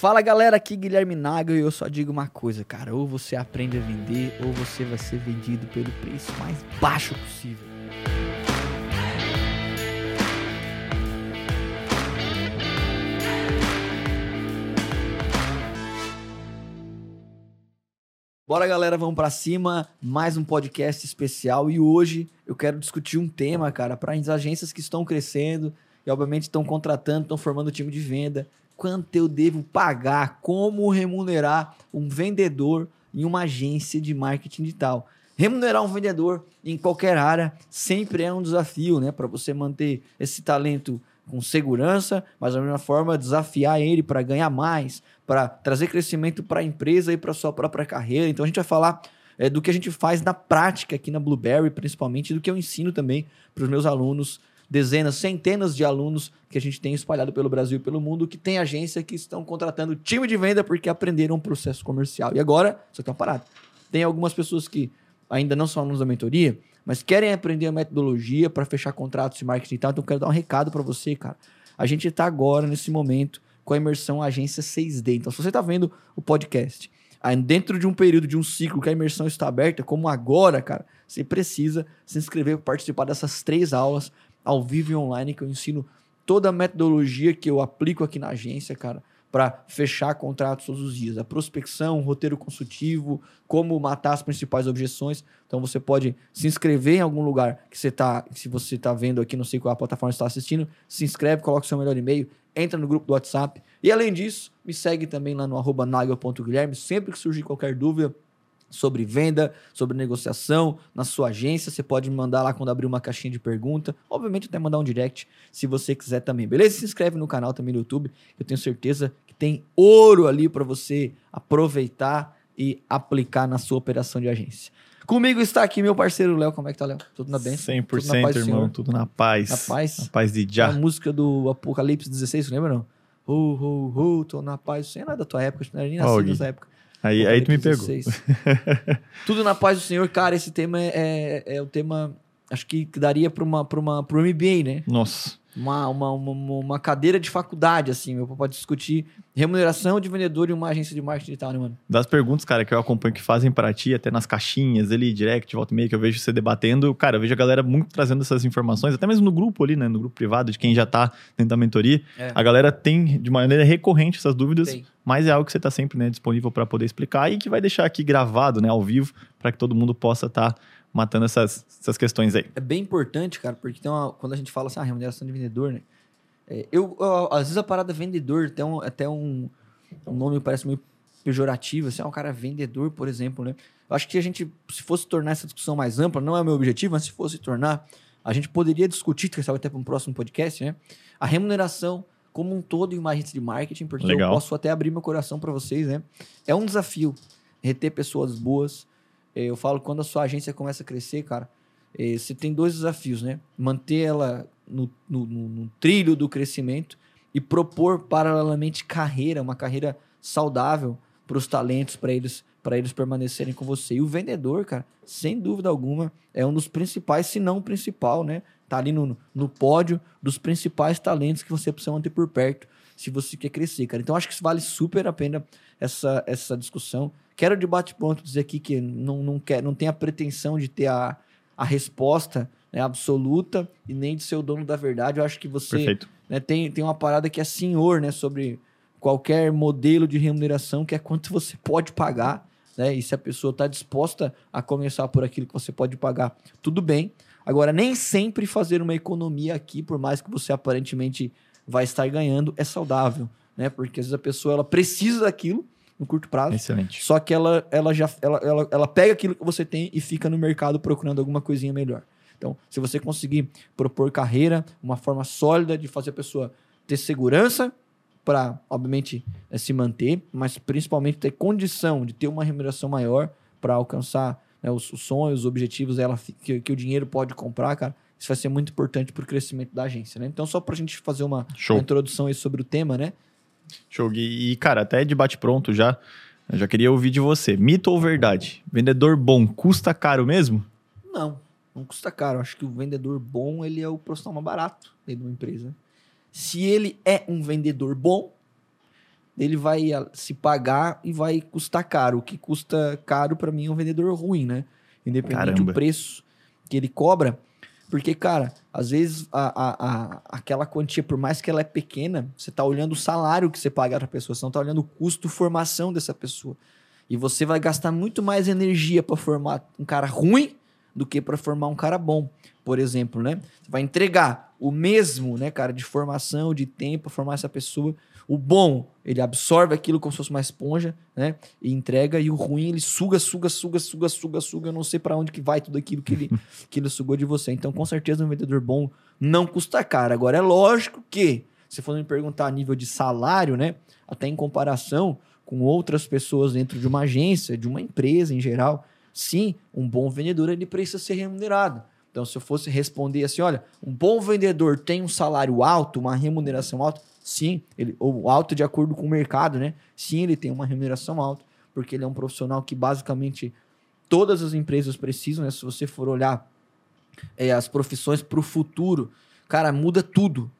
Fala galera, aqui Guilherme Naga e eu só digo uma coisa, cara. Ou você aprende a vender, ou você vai ser vendido pelo preço mais baixo possível. Bora galera, vamos pra cima. Mais um podcast especial e hoje eu quero discutir um tema, cara, para as agências que estão crescendo e obviamente estão contratando, estão formando time de venda. Quanto eu devo pagar? Como remunerar um vendedor em uma agência de marketing digital? Remunerar um vendedor em qualquer área sempre é um desafio, né? Para você manter esse talento com segurança, mas da mesma forma desafiar ele para ganhar mais, para trazer crescimento para a empresa e para sua própria carreira. Então a gente vai falar é, do que a gente faz na prática aqui na Blueberry, principalmente, do que eu ensino também para os meus alunos, dezenas, centenas de alunos que a gente tem espalhado pelo Brasil e pelo mundo, que tem agência que estão contratando time de venda porque aprenderam um processo comercial. E agora, só tem uma parada. Tem algumas pessoas que ainda não são alunos da mentoria, mas querem aprender a metodologia para fechar contratos de marketing e tal. Então, eu quero dar um recado para você, cara. A gente está agora, nesse momento, com a imersão Agência 6D. Então, se você está vendo o podcast, dentro de um período, de um ciclo que a imersão está aberta, como agora, cara, você precisa se inscrever para participar dessas três aulas ao vivo e online que eu ensino toda a metodologia que eu aplico aqui na agência, cara, para fechar contratos todos os dias. A prospecção, roteiro consultivo, como matar as principais objeções. Então você pode se inscrever em algum lugar que você tá, se você está vendo aqui, não sei qual a plataforma está assistindo, se inscreve, coloca seu melhor e-mail, entra no grupo do WhatsApp. E além disso, me segue também lá no arroba nagel.guilherme. Sempre que surgir qualquer dúvida, sobre venda, sobre negociação na sua agência. Você pode me mandar lá quando abrir uma caixinha de pergunta. Obviamente, até mandar um direct se você quiser também. Beleza? Se inscreve no canal também no YouTube. Eu tenho certeza que tem ouro ali para você aproveitar e aplicar na sua operação de agência. Comigo está aqui meu parceiro Léo. Como é que tá, Léo? Tudo na bem? 100%, tudo na paz irmão. Tudo na paz. Na paz. Na paz de já. A música do Apocalipse 16, você lembra não? Ho, ho, ho, tô na paz. Isso não é da tua época, não era nem nascido nessa época. Aí, aí tu me pegou. Tudo na paz do Senhor, cara. Esse tema é, é, é o tema. Acho que daria para uma, pra uma, pro MBA, né? Nossa uma, uma, uma, uma, cadeira de faculdade, assim, meu, pode discutir remuneração de vendedor em uma agência de marketing digital, né, mano? Das perguntas, cara, que eu acompanho que fazem para ti, até nas caixinhas ali, direct, volta e meia, que eu vejo você debatendo, cara, eu vejo a galera muito trazendo essas informações, até mesmo no grupo ali, né, no grupo privado, de quem já tá dentro da mentoria, é. a galera tem de maneira recorrente essas dúvidas, tem. mas é algo que você tá sempre, né, disponível para poder explicar e que vai deixar aqui gravado, né, ao vivo, para que todo mundo possa estar tá matando essas, essas questões aí. É bem importante, cara, porque tem uma, quando a gente fala assim, a ah, remuneração de vendedor, né? É, eu, eu, às vezes a parada vendedor até um, até um, um nome que parece meio pejorativo, assim, ah, um cara vendedor, por exemplo, né? Eu acho que a gente, se fosse tornar essa discussão mais ampla, não é o meu objetivo, mas se fosse tornar, a gente poderia discutir, que sabe até para um próximo podcast, né? A remuneração como um todo em uma agência de marketing, porque Legal. eu posso até abrir meu coração para vocês, né? É um desafio reter pessoas boas, é, eu falo quando a sua agência começa a crescer, cara, é, você tem dois desafios, né? Manter ela no, no, no trilho do crescimento e propor paralelamente carreira, uma carreira saudável para os talentos, para eles para eles permanecerem com você. E o vendedor, cara, sem dúvida alguma, é um dos principais, se não o principal, né? Tá ali no, no pódio dos principais talentos que você precisa manter por perto se você quer crescer, cara. Então acho que vale super a pena essa, essa discussão. Quero de bate-pronto dizer aqui que não, não, quer, não tem a pretensão de ter a, a resposta né, absoluta e nem de ser o dono da verdade. Eu acho que você né, tem, tem uma parada que é senhor né, sobre qualquer modelo de remuneração, que é quanto você pode pagar. Né, e se a pessoa está disposta a começar por aquilo que você pode pagar, tudo bem. Agora, nem sempre fazer uma economia aqui, por mais que você aparentemente vai estar ganhando, é saudável. Né? Porque às vezes a pessoa ela precisa daquilo no curto prazo. Excelente. Só que ela, ela já ela, ela, ela pega aquilo que você tem e fica no mercado procurando alguma coisinha melhor. Então, se você conseguir propor carreira, uma forma sólida de fazer a pessoa ter segurança para, obviamente, é, se manter, mas principalmente ter condição de ter uma remuneração maior para alcançar né, os, os, sonhos, os objetivos ela, que, que, o dinheiro pode comprar, cara. Isso vai ser muito importante para o crescimento da agência, né? Então, só para a gente fazer uma, uma introdução sobre o tema, né? Show. E, cara, até de bate-pronto já, eu já queria ouvir de você. Mito ou verdade? Vendedor bom custa caro mesmo? Não, não custa caro. Acho que o vendedor bom, ele é o profissional mais barato dentro de uma empresa. Se ele é um vendedor bom, ele vai se pagar e vai custar caro. O que custa caro para mim é um vendedor ruim, né? Independente Caramba. do preço que ele cobra. Porque, cara, às vezes a, a, a, aquela quantia, por mais que ela é pequena, você tá olhando o salário que você paga para a pessoa, você não tá olhando o custo formação dessa pessoa. E você vai gastar muito mais energia para formar um cara ruim do que para formar um cara bom, por exemplo, né? Você vai entregar o mesmo, né, cara, de formação, de tempo, formar essa pessoa o bom, ele absorve aquilo como se fosse uma esponja, né? E entrega. E o ruim, ele suga, suga, suga, suga, suga, suga. Eu não sei para onde que vai tudo aquilo que ele, que ele sugou de você. Então, com certeza, um vendedor bom não custa caro. Agora, é lógico que, se for me perguntar a nível de salário, né? Até em comparação com outras pessoas dentro de uma agência, de uma empresa em geral, sim, um bom vendedor, ele precisa ser remunerado. Então, se eu fosse responder assim, olha, um bom vendedor tem um salário alto, uma remuneração alta, Sim, ele, ou alto de acordo com o mercado, né? Sim, ele tem uma remuneração alta, porque ele é um profissional que basicamente todas as empresas precisam, né? Se você for olhar é, as profissões para o futuro, cara, muda tudo.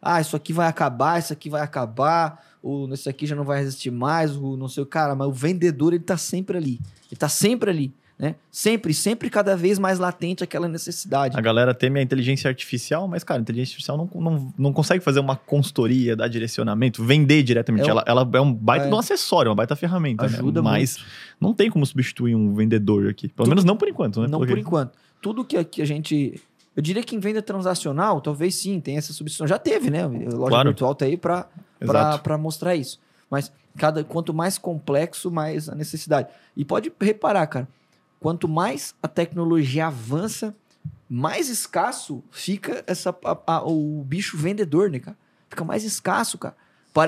Ah, isso aqui vai acabar, isso aqui vai acabar, ou isso aqui já não vai existir mais, não sei o cara, mas o vendedor ele tá sempre ali. Ele tá sempre ali né? Sempre, sempre cada vez mais latente aquela necessidade. A galera teme a inteligência artificial, mas, cara, a inteligência artificial não, não, não consegue fazer uma consultoria, dar direcionamento, vender diretamente. É ela, ela é um baita é. de um acessório, uma baita ferramenta. Né? Ajuda né? Mas muito. não tem como substituir um vendedor aqui. Pelo Tudo, menos não por enquanto, né? Não Porque... por enquanto. Tudo que, que a gente. Eu diria que em venda transacional, talvez sim, tem essa substituição. Já teve, né? Loja claro. virtual tá aí para mostrar isso. Mas cada, quanto mais complexo, mais a necessidade. E pode reparar, cara quanto mais a tecnologia avança, mais escasso fica essa, a, a, o bicho vendedor, né, cara? Fica mais escasso, cara.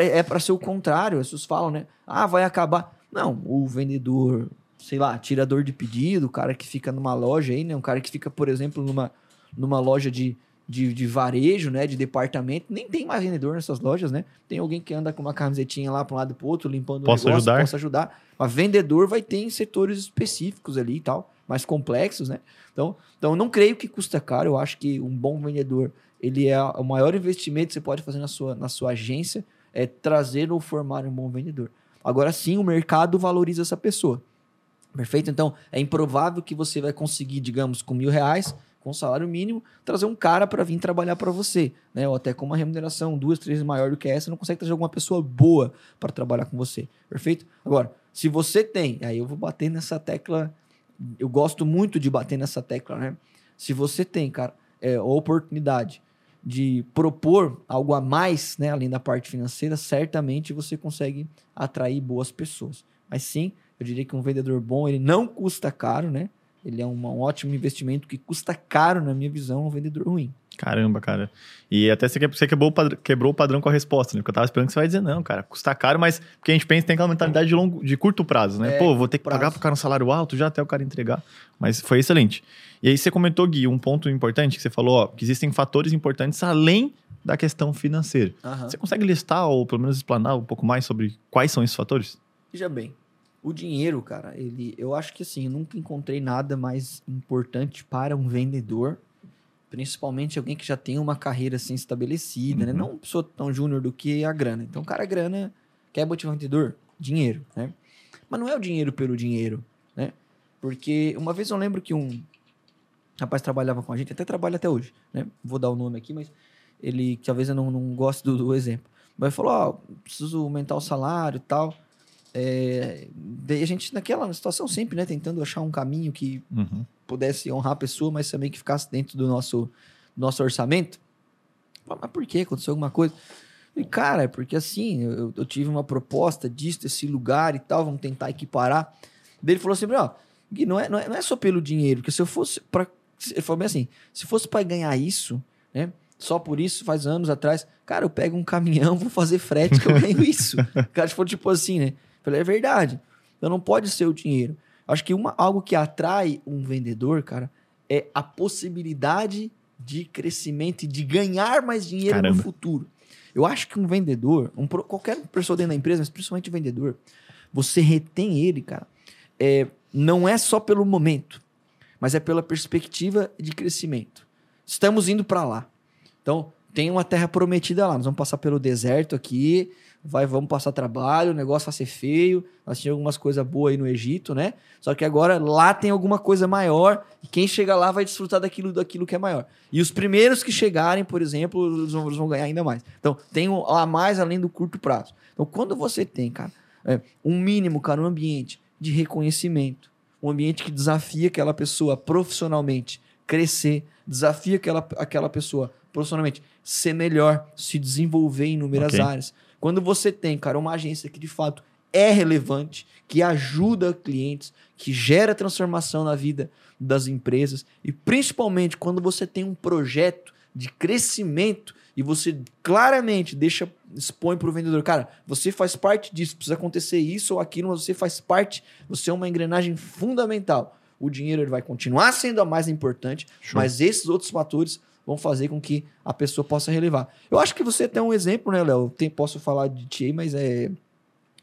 É para ser o contrário. As pessoas falam, né? Ah, vai acabar. Não, o vendedor, sei lá, tirador de pedido, o cara que fica numa loja aí, né? Um cara que fica, por exemplo, numa, numa loja de, de, de, varejo, né? De departamento. Nem tem mais vendedor nessas lojas, né? Tem alguém que anda com uma camisetinha lá para um lado e pro outro, limpando posso o negócio, ajudar? posso ajudar. Mas vendedor vai ter em setores específicos ali e tal, mais complexos, né? Então, então não creio que custa caro. Eu acho que um bom vendedor, ele é o maior investimento que você pode fazer na sua, na sua agência, é trazer ou formar um bom vendedor. Agora sim, o mercado valoriza essa pessoa. Perfeito? Então, é improvável que você vai conseguir, digamos, com mil reais, com salário mínimo, trazer um cara para vir trabalhar para você, né? Ou até com uma remuneração duas, três maior do que essa, não consegue trazer alguma pessoa boa para trabalhar com você. Perfeito? Agora, se você tem, aí eu vou bater nessa tecla, eu gosto muito de bater nessa tecla, né? Se você tem, cara, é, a oportunidade de propor algo a mais, né, além da parte financeira, certamente você consegue atrair boas pessoas. Mas sim, eu diria que um vendedor bom, ele não custa caro, né? Ele é um, um ótimo investimento que custa caro, na minha visão, um vendedor ruim. Caramba, cara. E até você quebrou o, padrão, quebrou o padrão com a resposta, né? Porque eu tava esperando que você vai dizer, não, cara, custa caro, mas porque a gente pensa tem aquela mentalidade de, longo, de curto prazo, né? É, Pô, vou ter que prazo. pagar pro cara um salário alto já até o cara entregar. Mas foi excelente. E aí você comentou, Gui, um ponto importante que você falou, ó, que existem fatores importantes além da questão financeira. Uhum. Você consegue listar ou pelo menos explanar um pouco mais sobre quais são esses fatores? Veja bem, o dinheiro, cara, ele, eu acho que assim, eu nunca encontrei nada mais importante para um vendedor, principalmente alguém que já tem uma carreira assim estabelecida, né? uhum. né? Não uma pessoa tão júnior do que a grana. Então, cara, a grana quer motivar o vendedor? Dinheiro, né? Mas não é o dinheiro pelo dinheiro, né? Porque uma vez eu lembro que um rapaz trabalhava com a gente, até trabalha até hoje, né? Vou dar o nome aqui, mas ele, talvez eu não, não goste do, do exemplo. Mas falou, ó, oh, preciso aumentar o salário e tal. É, daí a gente, naquela situação, sempre, né, tentando achar um caminho que uhum. pudesse honrar a pessoa, mas também que ficasse dentro do nosso, do nosso orçamento. Mas por que? Aconteceu alguma coisa? E, cara, é porque assim, eu, eu, tive uma proposta disso, desse lugar e tal, vamos tentar equiparar. Daí ele falou assim: ó, Gui, não é, não, é, não é só pelo dinheiro, porque se eu fosse para Ele falou bem assim: se fosse para ganhar isso, né? Só por isso, faz anos atrás, cara, eu pego um caminhão, vou fazer frete que eu ganho isso. cara, for tipo assim, né? É verdade. Então não pode ser o dinheiro. Acho que uma, algo que atrai um vendedor, cara, é a possibilidade de crescimento e de ganhar mais dinheiro Caramba. no futuro. Eu acho que um vendedor, um, qualquer pessoa dentro da empresa, mas principalmente o vendedor, você retém ele, cara, é, não é só pelo momento, mas é pela perspectiva de crescimento. Estamos indo para lá. Então, tem uma terra prometida lá. Nós vamos passar pelo deserto aqui, vai, vamos passar trabalho, o negócio vai ser feio. Nós tínhamos algumas coisas boas aí no Egito, né? Só que agora lá tem alguma coisa maior e quem chega lá vai desfrutar daquilo, daquilo que é maior. E os primeiros que chegarem, por exemplo, eles vão, eles vão ganhar ainda mais. Então, tem a mais além do curto prazo. Então, quando você tem, cara, é, um mínimo, cara, um ambiente de reconhecimento, um ambiente que desafia aquela pessoa profissionalmente crescer, desafia aquela, aquela pessoa profissionalmente ser melhor, se desenvolver em inúmeras okay. áreas. Quando você tem, cara, uma agência que de fato é relevante, que ajuda clientes, que gera transformação na vida das empresas e principalmente quando você tem um projeto de crescimento e você claramente deixa expõe para o vendedor, cara, você faz parte disso, precisa acontecer isso ou aquilo, mas você faz parte, você é uma engrenagem fundamental. O dinheiro ele vai continuar sendo a mais importante, Show. mas esses outros fatores vão fazer com que a pessoa possa relevar. Eu acho que você tem um exemplo, né, Léo? Posso falar de ti, mas é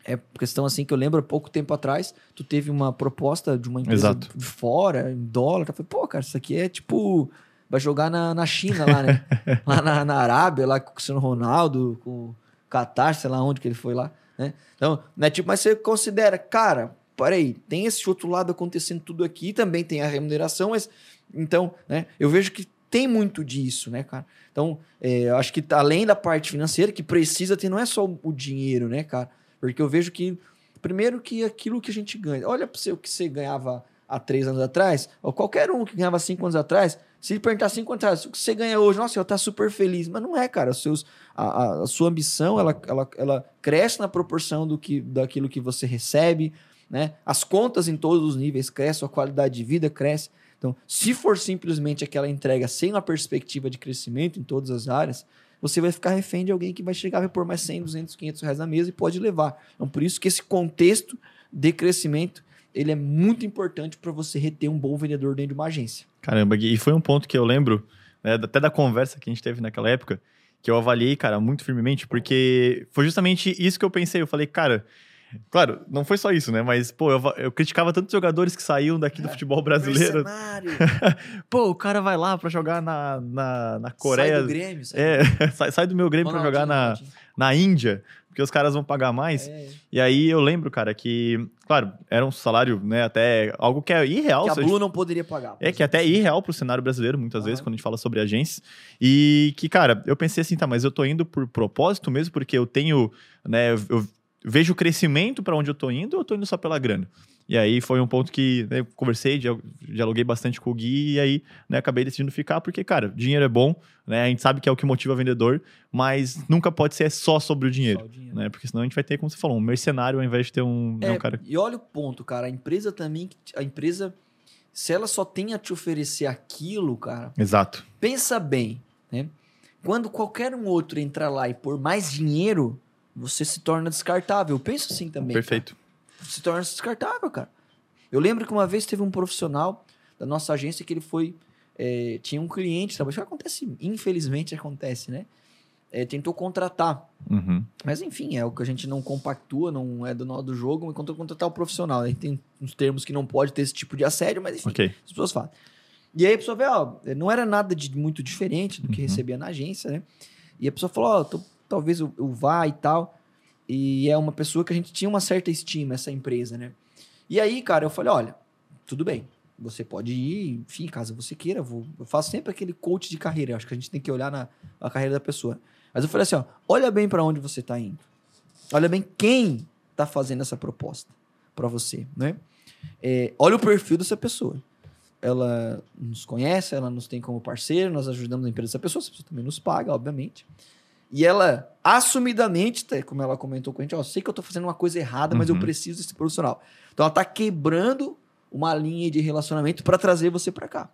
é questão assim que eu lembro pouco tempo atrás, tu teve uma proposta de uma empresa Exato. de fora, em dólar, tá? falei, pô, cara, isso aqui é tipo vai jogar na, na China lá, né? lá na, na Arábia, lá com o Cristiano Ronaldo, com o Qatar, sei lá onde que ele foi lá, né? Então, né, tipo, mas você considera, cara, peraí, tem esse outro lado acontecendo tudo aqui, também tem a remuneração, mas então, né, eu vejo que tem muito disso, né, cara? Então, é, acho que além da parte financeira, que precisa ter, não é só o dinheiro, né, cara? Porque eu vejo que, primeiro, que aquilo que a gente ganha. Olha para o que você ganhava há três anos atrás, ou qualquer um que ganhava cinco anos atrás, se perguntar cinco anos atrás, o que você ganha hoje, nossa, eu tá super feliz. Mas não é, cara. Seus, a, a, sua ambição, ela, ela, ela cresce na proporção do que, daquilo que você recebe, né? As contas em todos os níveis crescem, a qualidade de vida cresce. Então, se for simplesmente aquela entrega sem uma perspectiva de crescimento em todas as áreas, você vai ficar refém de alguém que vai chegar e pôr mais 100, 200, 500 reais na mesa e pode levar. Então, por isso que esse contexto de crescimento ele é muito importante para você reter um bom vendedor dentro de uma agência. Caramba, e foi um ponto que eu lembro, né, até da conversa que a gente teve naquela época, que eu avaliei, cara, muito firmemente, porque foi justamente isso que eu pensei. Eu falei, cara, Claro, não foi só isso, né? Mas, pô, eu, eu criticava tantos jogadores que saíam daqui do é, futebol brasileiro. pô, o cara vai lá pra jogar na, na, na Coreia. Sai do Grêmio, sai, é, sai, sai do meu Grêmio pra jogar na, na Índia, porque os caras vão pagar mais. É. E aí eu lembro, cara, que, claro, era um salário, né, até algo que é irreal. Que a Blue não poderia pagar. É, que é até irreal pro cenário brasileiro, muitas vezes, quando a gente fala sobre agências. E que, cara, eu pensei assim, tá, mas eu tô indo por propósito mesmo, porque eu tenho, né, eu vejo o crescimento para onde eu tô indo ou eu tô indo só pela grana? E aí foi um ponto que né, eu conversei, dialoguei bastante com o Gui e aí né, acabei decidindo ficar, porque, cara, dinheiro é bom, né? A gente sabe que é o que motiva o vendedor, mas nunca pode ser só sobre o dinheiro. O dinheiro. Né? Porque senão a gente vai ter, como você falou, um mercenário ao invés de ter um, é, um cara. E olha o ponto, cara. A empresa também, a empresa, se ela só tem a te oferecer aquilo, cara. Exato. Pensa bem, né? Quando qualquer um outro entrar lá e pôr mais dinheiro, você se torna descartável. Eu penso assim também. Perfeito. Cara. Se torna descartável, cara. Eu lembro que uma vez teve um profissional da nossa agência que ele foi. É, tinha um cliente, sabe? Isso acontece, infelizmente acontece, né? É, tentou contratar. Uhum. Mas enfim, é o que a gente não compactua, não é do nó do jogo, mas tentou contratar o profissional. Né? Tem uns termos que não pode ter esse tipo de assédio, mas enfim, okay. as pessoas falam. E aí a pessoa vê, ó, não era nada de muito diferente do que uhum. recebia na agência, né? E a pessoa falou, ó, tô talvez eu, eu vá e tal. E é uma pessoa que a gente tinha uma certa estima, essa empresa, né? E aí, cara, eu falei, olha, tudo bem, você pode ir, enfim, caso você queira, vou, eu faço sempre aquele coach de carreira, acho que a gente tem que olhar na, carreira da pessoa. Mas eu falei assim, ó, olha bem para onde você está indo. Olha bem quem está fazendo essa proposta para você, né? É, olha o perfil dessa pessoa. Ela nos conhece, ela nos tem como parceiro, nós ajudamos a empresa dessa pessoa, essa pessoa também nos paga, obviamente. E ela, assumidamente, como ela comentou com a gente, ó, sei que eu tô fazendo uma coisa errada, uhum. mas eu uhum. preciso desse profissional. Então ela tá quebrando uma linha de relacionamento para trazer você para cá.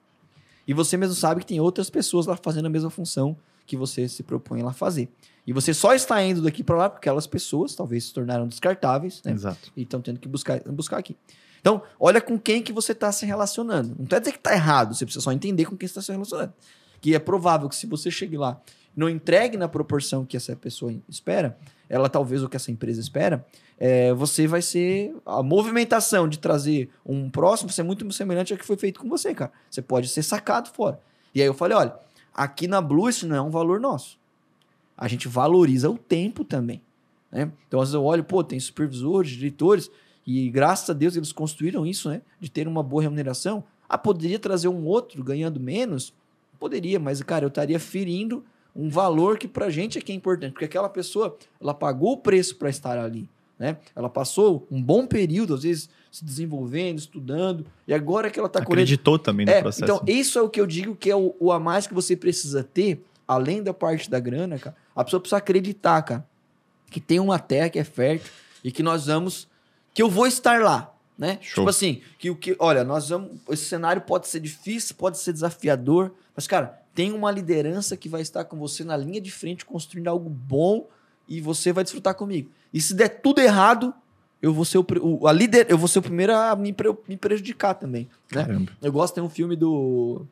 E você mesmo sabe que tem outras pessoas lá fazendo a mesma função que você se propõe lá fazer. E você só está indo daqui para lá porque aquelas pessoas talvez se tornaram descartáveis, né? Exato. E estão tendo que buscar, buscar aqui. Então, olha com quem que você está se relacionando. Não quer dizer que está errado, você precisa só entender com quem você está se relacionando. Que é provável que se você chegue lá não entregue na proporção que essa pessoa espera, ela talvez o que essa empresa espera, é, você vai ser. A movimentação de trazer um próximo vai ser muito semelhante ao que foi feito com você, cara. Você pode ser sacado fora. E aí eu falei: olha, aqui na Blue isso não é um valor nosso. A gente valoriza o tempo também. Né? Então, às vezes eu olho, pô, tem supervisores, diretores, e graças a Deus eles construíram isso, né? De ter uma boa remuneração. Ah, poderia trazer um outro ganhando menos? Poderia, mas, cara, eu estaria ferindo um valor que pra gente é que é importante, porque aquela pessoa, ela pagou o preço para estar ali, né? Ela passou um bom período, às vezes, se desenvolvendo, estudando, e agora que ela está Acreditou colhendo... também no é, processo. Então, isso é o que eu digo que é o, o a mais que você precisa ter, além da parte da grana, cara. A pessoa precisa acreditar, cara, que tem uma terra que é fértil e que nós vamos. que eu vou estar lá. Né? Show. Tipo assim, que o que. Olha, nós vamos. Esse cenário pode ser difícil, pode ser desafiador, mas, cara, tem uma liderança que vai estar com você na linha de frente, construindo algo bom e você vai desfrutar comigo. E se der tudo errado, eu vou ser o, o, a líder, eu vou ser o primeiro a me, me prejudicar também. Né? Eu gosto, tem um filme do,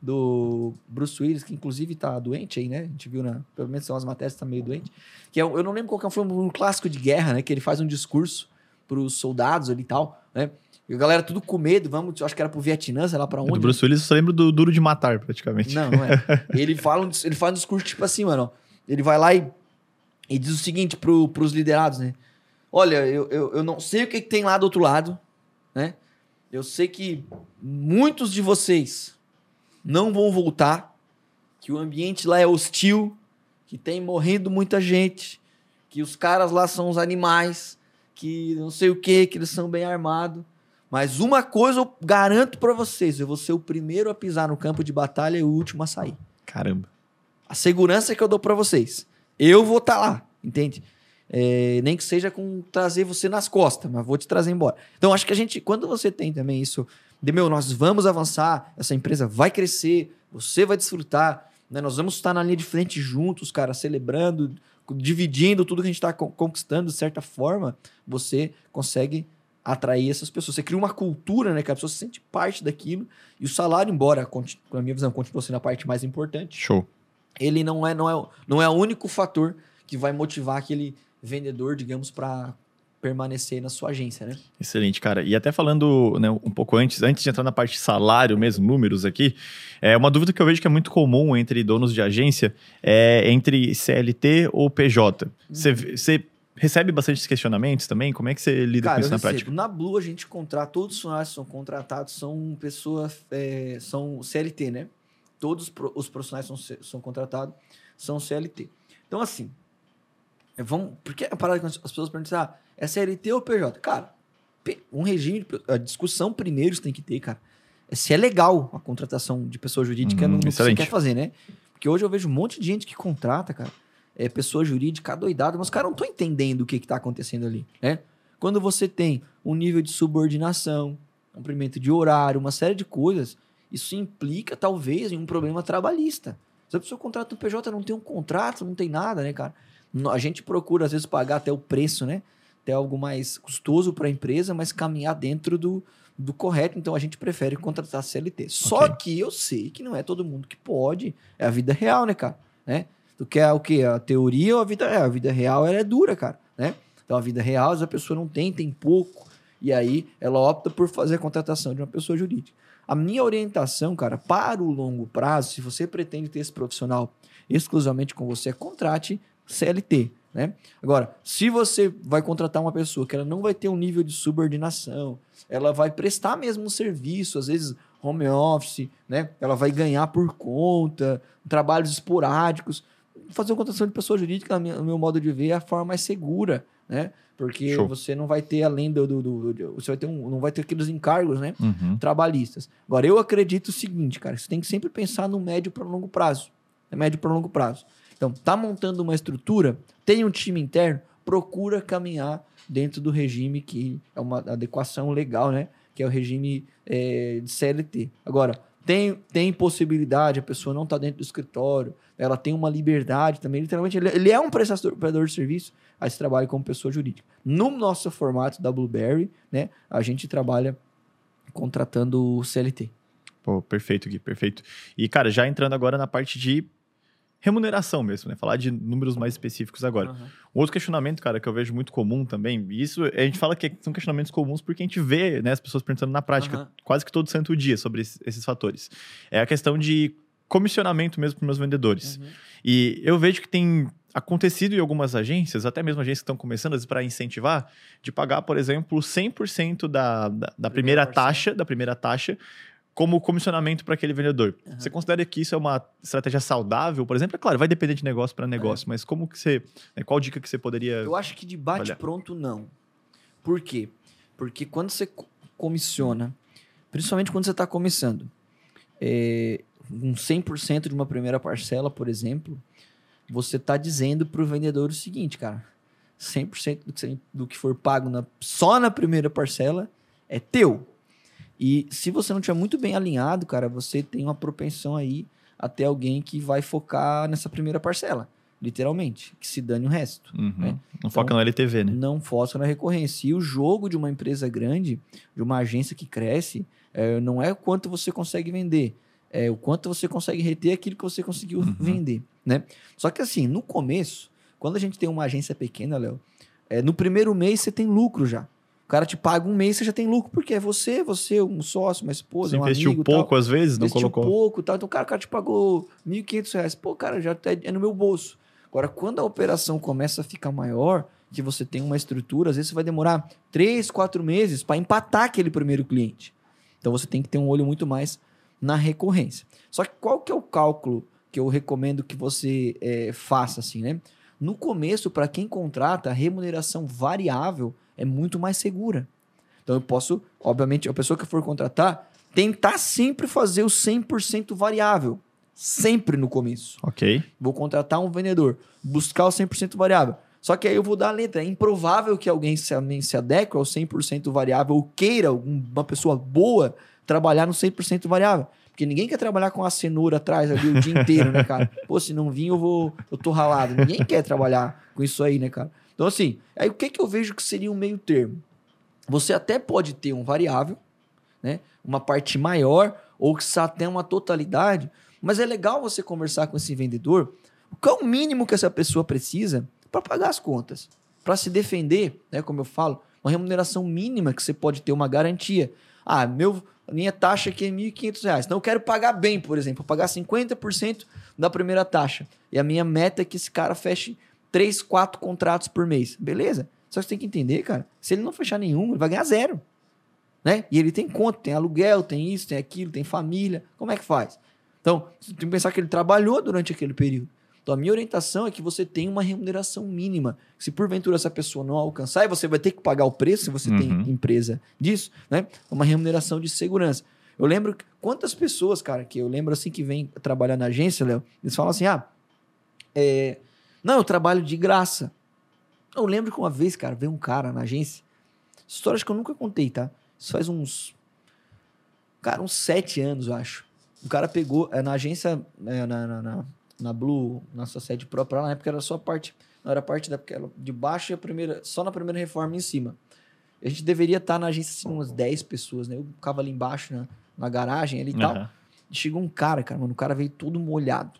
do Bruce Willis, que inclusive tá doente aí, né? A gente viu, na, pelo menos são as matérias, tá meio doente. Que é, eu não lembro qual que é um filme, um clássico de guerra, né? Que ele faz um discurso pros soldados ali e tal, né? E a galera tudo com medo, vamos, acho que era pro Vietnã, sei lá pra onde. Do Bruce Willis, eu só lembro do Duro de Matar, praticamente. Não, não é. ele, fala, ele faz um discurso tipo assim, mano. Ele vai lá e, e diz o seguinte pro, pros liderados, né? Olha, eu, eu, eu não sei o que, que tem lá do outro lado, né? Eu sei que muitos de vocês não vão voltar, que o ambiente lá é hostil, que tem morrendo muita gente, que os caras lá são os animais, que não sei o que, que eles são bem armados. Mas uma coisa eu garanto para vocês: eu vou ser o primeiro a pisar no campo de batalha e o último a sair. Caramba. A segurança que eu dou para vocês. Eu vou estar tá lá, entende? É, nem que seja com trazer você nas costas, mas vou te trazer embora. Então, acho que a gente, quando você tem também isso, de meu, nós vamos avançar, essa empresa vai crescer, você vai desfrutar, né? nós vamos estar na linha de frente juntos, cara, celebrando, dividindo tudo que a gente está conquistando de certa forma, você consegue atrair essas pessoas. Você cria uma cultura, né? Que a pessoa se sente parte daquilo. E o salário, embora, na minha visão, continue sendo a parte mais importante. Show. Ele não é, não é, não é o único fator que vai motivar aquele vendedor, digamos, para permanecer na sua agência, né? Excelente, cara. E até falando né, um pouco antes, antes de entrar na parte de salário mesmo, números aqui, é uma dúvida que eu vejo que é muito comum entre donos de agência é entre CLT ou PJ. Você uhum. Recebe bastante questionamentos também? Como é que você lida cara, com isso na prática? Na Blue a gente contrata, todos os funcionários que são contratados são pessoas, é, são CLT, né? Todos os profissionais são, são contratados, são CLT. Então, assim, é, vamos, porque a parada que as pessoas perguntam, ah, é CLT ou PJ? Cara, um regime, a discussão primeiro você tem que ter, cara. É se é legal a contratação de pessoa jurídica hum, no, que você quer fazer, né? Porque hoje eu vejo um monte de gente que contrata, cara, é pessoa jurídica doidada, mas os caras não estão entendendo o que está acontecendo ali, né? Quando você tem um nível de subordinação, cumprimento de horário, uma série de coisas, isso implica, talvez, em um problema trabalhista. Se a pessoa contrata um PJ, não tem um contrato, não tem nada, né, cara? A gente procura, às vezes, pagar até o preço, né? Até algo mais custoso para a empresa, mas caminhar dentro do, do correto. Então, a gente prefere contratar CLT. Okay. Só que eu sei que não é todo mundo que pode. É a vida real, né, cara? Né? Tu quer o quê? A teoria ou a vida real? A vida real, ela é dura, cara, né? Então, a vida real, a pessoa não tem, tem pouco. E aí, ela opta por fazer a contratação de uma pessoa jurídica. A minha orientação, cara, para o longo prazo, se você pretende ter esse profissional exclusivamente com você, contrate CLT. Né? Agora, se você vai contratar uma pessoa que ela não vai ter um nível de subordinação, ela vai prestar mesmo um serviço, às vezes home office, né? ela vai ganhar por conta, trabalhos esporádicos. Fazer uma contratação de pessoa jurídica, no meu modo de ver, é a forma mais segura, né? Porque Show. você não vai ter além do, do, do, do, você vai ter um, não vai ter aqueles encargos, né? Uhum. Trabalhistas. Agora eu acredito o seguinte, cara, você tem que sempre pensar no médio para longo prazo, é médio para longo prazo. Então, tá montando uma estrutura, tem um time interno, procura caminhar dentro do regime que é uma adequação legal, né? Que é o regime é, de CLT. Agora, tem, tem possibilidade, a pessoa não está dentro do escritório, ela tem uma liberdade também. Literalmente, ele, ele é um prestador de serviço, aí você trabalha como pessoa jurídica. No nosso formato da Blueberry, né, a gente trabalha contratando o CLT. Pô, perfeito, Gui, perfeito. E, cara, já entrando agora na parte de remuneração mesmo, né? Falar de números mais específicos agora. Uhum. Um outro questionamento, cara, que eu vejo muito comum também, e isso a gente fala que são questionamentos comuns porque a gente vê né, as pessoas perguntando na prática uhum. quase que todo santo dia sobre esses, esses, fatores. É a questão de comissionamento mesmo para meus vendedores. Uhum. E eu vejo que tem acontecido em algumas agências, até mesmo agências que estão começando para incentivar, de pagar, por exemplo, 100% da, da, da primeira, primeira taxa, da primeira taxa, como comissionamento para aquele vendedor. Uhum. Você considera que isso é uma estratégia saudável, por exemplo? É claro, vai depender de negócio para negócio, é. mas como que você, né, qual dica que você poderia Eu acho que de bate pronto não. Por quê? Porque quando você comissiona, principalmente quando você está começando, é, um 100% de uma primeira parcela, por exemplo, você está dizendo para o vendedor o seguinte, cara, 100% do que, do que for pago na, só na primeira parcela é teu. E se você não tiver muito bem alinhado, cara, você tem uma propensão aí até alguém que vai focar nessa primeira parcela, literalmente, que se dane o resto. Uhum. Né? Não então, foca no LTV, né? Não foca na recorrência. E o jogo de uma empresa grande, de uma agência que cresce, é, não é o quanto você consegue vender, é o quanto você consegue reter aquilo que você conseguiu uhum. vender, né? Só que assim, no começo, quando a gente tem uma agência pequena, Léo, é, no primeiro mês você tem lucro já. O cara te paga um mês, você já tem lucro, porque é você, você, um sócio, uma esposa, você um investiu amigo. pouco tal. às vezes, não investiu colocou? pouco, tal. Então o cara, o cara te pagou R$ 1.500, pô, cara, já tá, é no meu bolso. Agora, quando a operação começa a ficar maior, que você tem uma estrutura, às vezes você vai demorar três, quatro meses para empatar aquele primeiro cliente. Então você tem que ter um olho muito mais na recorrência. Só que qual que é o cálculo que eu recomendo que você é, faça assim, né? No começo, para quem contrata, a remuneração variável é muito mais segura. Então eu posso, obviamente, a pessoa que for contratar, tentar sempre fazer o 100% variável. Sempre no começo. Ok. Vou contratar um vendedor, buscar o 100% variável. Só que aí eu vou dar a letra. É improvável que alguém se, se adeque ao 100% variável ou queira, uma pessoa boa, trabalhar no 100% variável. Porque ninguém quer trabalhar com a cenoura atrás ali o dia inteiro, né, cara? Pô, se não vir, eu vou. Eu tô ralado. Ninguém quer trabalhar com isso aí, né, cara? Então, assim, aí o que, que eu vejo que seria um meio termo? Você até pode ter um variável, né? Uma parte maior, ou que até uma totalidade, mas é legal você conversar com esse vendedor. O que é o mínimo que essa pessoa precisa para pagar as contas, para se defender, né? Como eu falo, uma remuneração mínima que você pode ter uma garantia. Ah, meu, minha taxa aqui é R$ 1.500. Então eu quero pagar bem, por exemplo, pagar 50% da primeira taxa. E a minha meta é que esse cara feche 3, 4 contratos por mês. Beleza? Só que você tem que entender, cara, se ele não fechar nenhum, ele vai ganhar zero. Né? E ele tem conta, tem aluguel, tem isso, tem aquilo, tem família. Como é que faz? Então, você tem que pensar que ele trabalhou durante aquele período. Então, a minha orientação é que você tenha uma remuneração mínima. Se porventura essa pessoa não alcançar, e você vai ter que pagar o preço se você uhum. tem empresa disso, né? Uma remuneração de segurança. Eu lembro quantas pessoas, cara, que eu lembro assim que vem trabalhar na agência, Léo, eles falam assim: ah, é, não, eu trabalho de graça. Eu lembro que uma vez, cara, veio um cara na agência. Histórias que eu nunca contei, tá? Isso faz uns. Cara, uns sete anos, eu acho. O cara pegou. É, na agência, é, na, na, na, na Blue, nossa sede própria, na época era só a parte, não era parte da de baixo e a primeira, só na primeira reforma em cima. A gente deveria estar na agência assim, umas 10 pessoas, né? Eu ficava ali embaixo, na, na garagem ali e uhum. tal. E chegou um cara, cara, mano, o cara veio todo molhado.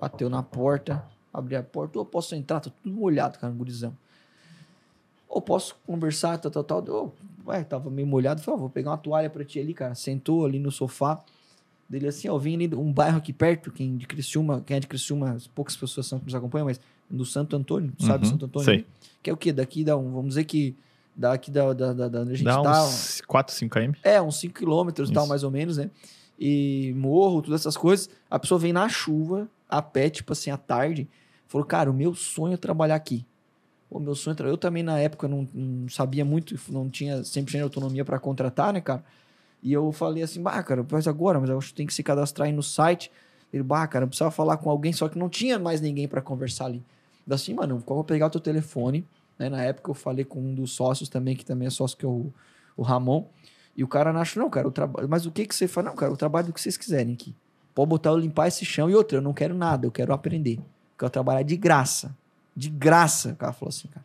Bateu na porta, abriu a porta, eu posso entrar, tá tudo molhado, cara, no gurizão. Ou posso conversar, tal, tal, tal. Eu, ué, tava meio molhado, falei, vou pegar uma toalha pra ti ali, cara. Sentou ali no sofá dele assim, ó, vim ali um bairro aqui perto, quem de Criciúma, quem é de Criciúma, poucas pessoas são que nos acompanham, mas do Santo Antônio, sabe uhum, Santo Antônio? Sei. Que é o quê? Daqui dá um, vamos dizer que daqui da, da, da, da onde a gente dá tá. Uns 4, 5 km? É, uns 5 quilômetros e tal, mais ou menos, né? E morro, todas essas coisas. A pessoa vem na chuva, a pé, tipo assim, à tarde, falou, cara, o meu sonho é trabalhar aqui. O meu sonho é Eu também, na época, não, não sabia muito, não tinha 100% de autonomia para contratar, né, cara? E eu falei assim, bah, cara, faz agora, mas eu acho que tem que se cadastrar aí no site. Ele, bah, cara, eu precisava falar com alguém, só que não tinha mais ninguém para conversar ali. Eu assim, mano, eu vou pegar o teu telefone. Né? Na época eu falei com um dos sócios também, que também é sócio, que é o, o Ramon. E o cara acha, não, cara, o trabalho. Mas o que que você faz? Não, cara, o trabalho do que vocês quiserem aqui. Pode botar eu limpar esse chão e outra, eu não quero nada, eu quero aprender. Eu quero trabalhar de graça. De graça. O cara falou assim, cara.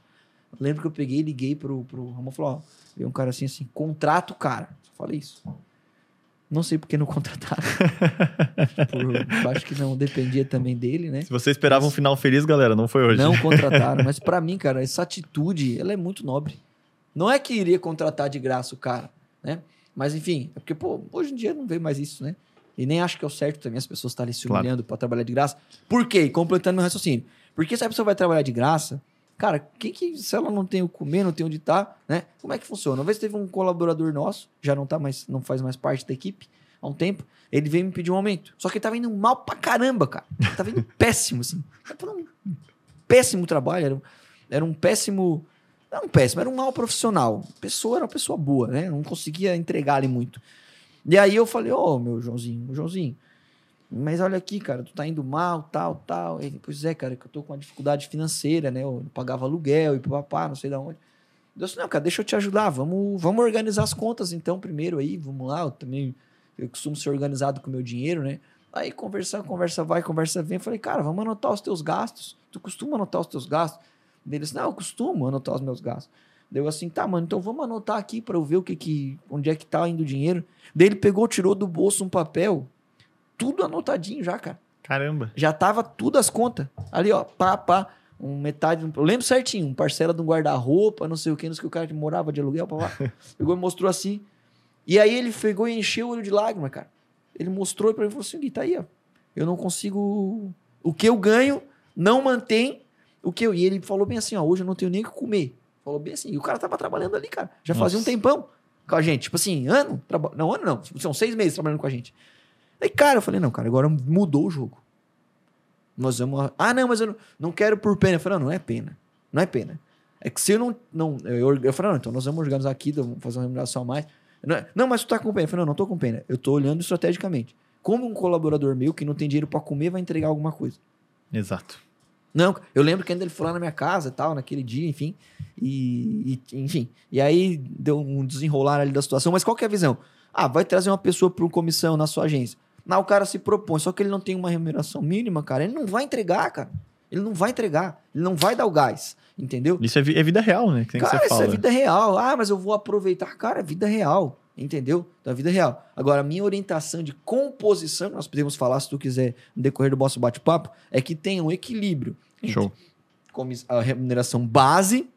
Lembro que eu peguei, liguei pro, pro Ramon e falou, ó, veio um cara assim, assim, contrato o cara. Só falei isso. Não sei porque não contrataram. Por, acho que não dependia também dele, né? Se você esperava mas, um final feliz, galera, não foi hoje. Não contrataram. mas para mim, cara, essa atitude, ela é muito nobre. Não é que iria contratar de graça o cara, né? Mas enfim, é porque, pô, hoje em dia não vê mais isso, né? E nem acho que é o certo também as pessoas estarem se humilhando claro. para trabalhar de graça. Por quê? Completando meu raciocínio. Porque se a pessoa vai trabalhar de graça, cara, quem que, se ela não tem o comer, não tem onde tá, né? Como é que funciona? Uma vez teve um colaborador nosso, já não tá mais, não faz mais parte da equipe há um tempo, ele veio me pedir um aumento. Só que ele tava indo mal pra caramba, cara. Ele tava indo péssimo, assim. Tava um péssimo trabalho, era um, era um péssimo. Não um péssimo, era um mal profissional. A pessoa era uma pessoa boa, né? Não conseguia entregar ali muito. E aí eu falei, ô, oh, meu Joãozinho, Joãozinho, mas olha aqui, cara, tu tá indo mal, tal, tal. Ele, pois é, cara, que eu tô com uma dificuldade financeira, né? Eu pagava aluguel e papá, não sei de onde. Eu disse, não, cara, deixa eu te ajudar. Vamos, vamos organizar as contas então primeiro aí, vamos lá. Eu também eu costumo ser organizado com o meu dinheiro, né? Aí conversar, conversa vai, conversa vem. Eu falei, cara, vamos anotar os teus gastos. Tu costuma anotar os teus gastos? Deles, não, eu costumo anotar os meus gastos. Deu assim, tá, mano, então vamos anotar aqui para eu ver o que que, onde é que tá indo o dinheiro. Daí ele pegou, tirou do bolso um papel, tudo anotadinho já, cara. Caramba. Já tava tudo as contas. Ali, ó, pá, pá, um metade, eu lembro certinho, um parcela de um guarda-roupa, não sei o que, não sei o que o cara que morava de aluguel, pá, pá. Pegou e mostrou assim. E aí ele pegou e encheu o olho de lágrima, cara. Ele mostrou para mim e falou assim: tá aí, ó. Eu não consigo. O que eu ganho não mantém o que eu. E ele falou bem assim: ó, hoje eu não tenho nem o que comer. Falou bem assim. E o cara tava trabalhando ali, cara. Já Nossa. fazia um tempão com a gente. Tipo assim, ano? Traba... Não, ano não. Tipo, são seis meses trabalhando com a gente. Aí, cara, eu falei: não, cara, agora mudou o jogo. Nós vamos. Ah, não, mas eu não, não quero por pena. Eu falei: não, não é pena. Não é pena. É que se eu não. não eu, eu falei: não, então nós vamos organizar aqui, vamos fazer uma remuneração a mais. Não, é, não, mas tu tá com pena. Eu falei, não, não tô com pena. Eu tô olhando estrategicamente. Como um colaborador meu que não tem dinheiro para comer vai entregar alguma coisa? Exato. Não, eu lembro que ainda ele foi lá na minha casa e tal, naquele dia, enfim. E, e, enfim. E aí deu um desenrolar ali da situação. Mas qual que é a visão? Ah, vai trazer uma pessoa para uma comissão na sua agência. Não, o cara se propõe, só que ele não tem uma remuneração mínima, cara. Ele não vai entregar, cara. Ele não vai entregar. Ele não vai dar o gás. Entendeu? Isso é, é vida real, né? Que cara, que isso é vida real. Ah, mas eu vou aproveitar. Cara, é vida real. Entendeu? Da vida real. Agora, a minha orientação de composição, nós podemos falar, se tu quiser, no decorrer do nosso bate-papo, é que tenha um equilíbrio. Show. A remuneração base,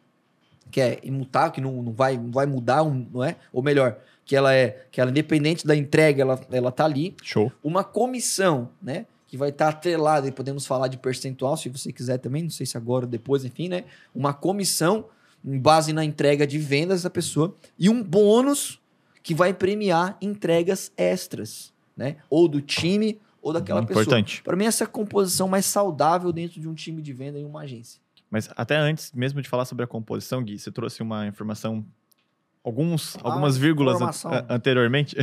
que é imutável, que não, não, vai, não vai mudar, não é? Ou melhor, que ela é que ela independente da entrega, ela, ela tá ali. Show. Uma comissão, né? que vai estar atrelada, e podemos falar de percentual, se você quiser também, não sei se agora ou depois, enfim, né? Uma comissão em base na entrega de vendas da pessoa e um bônus que vai premiar entregas extras, né? Ou do time ou daquela pessoa. Importante. Para mim, essa é a composição mais saudável dentro de um time de venda em uma agência. Mas até antes mesmo de falar sobre a composição, Gui, você trouxe uma informação alguns, ah, algumas vírgulas an anteriormente,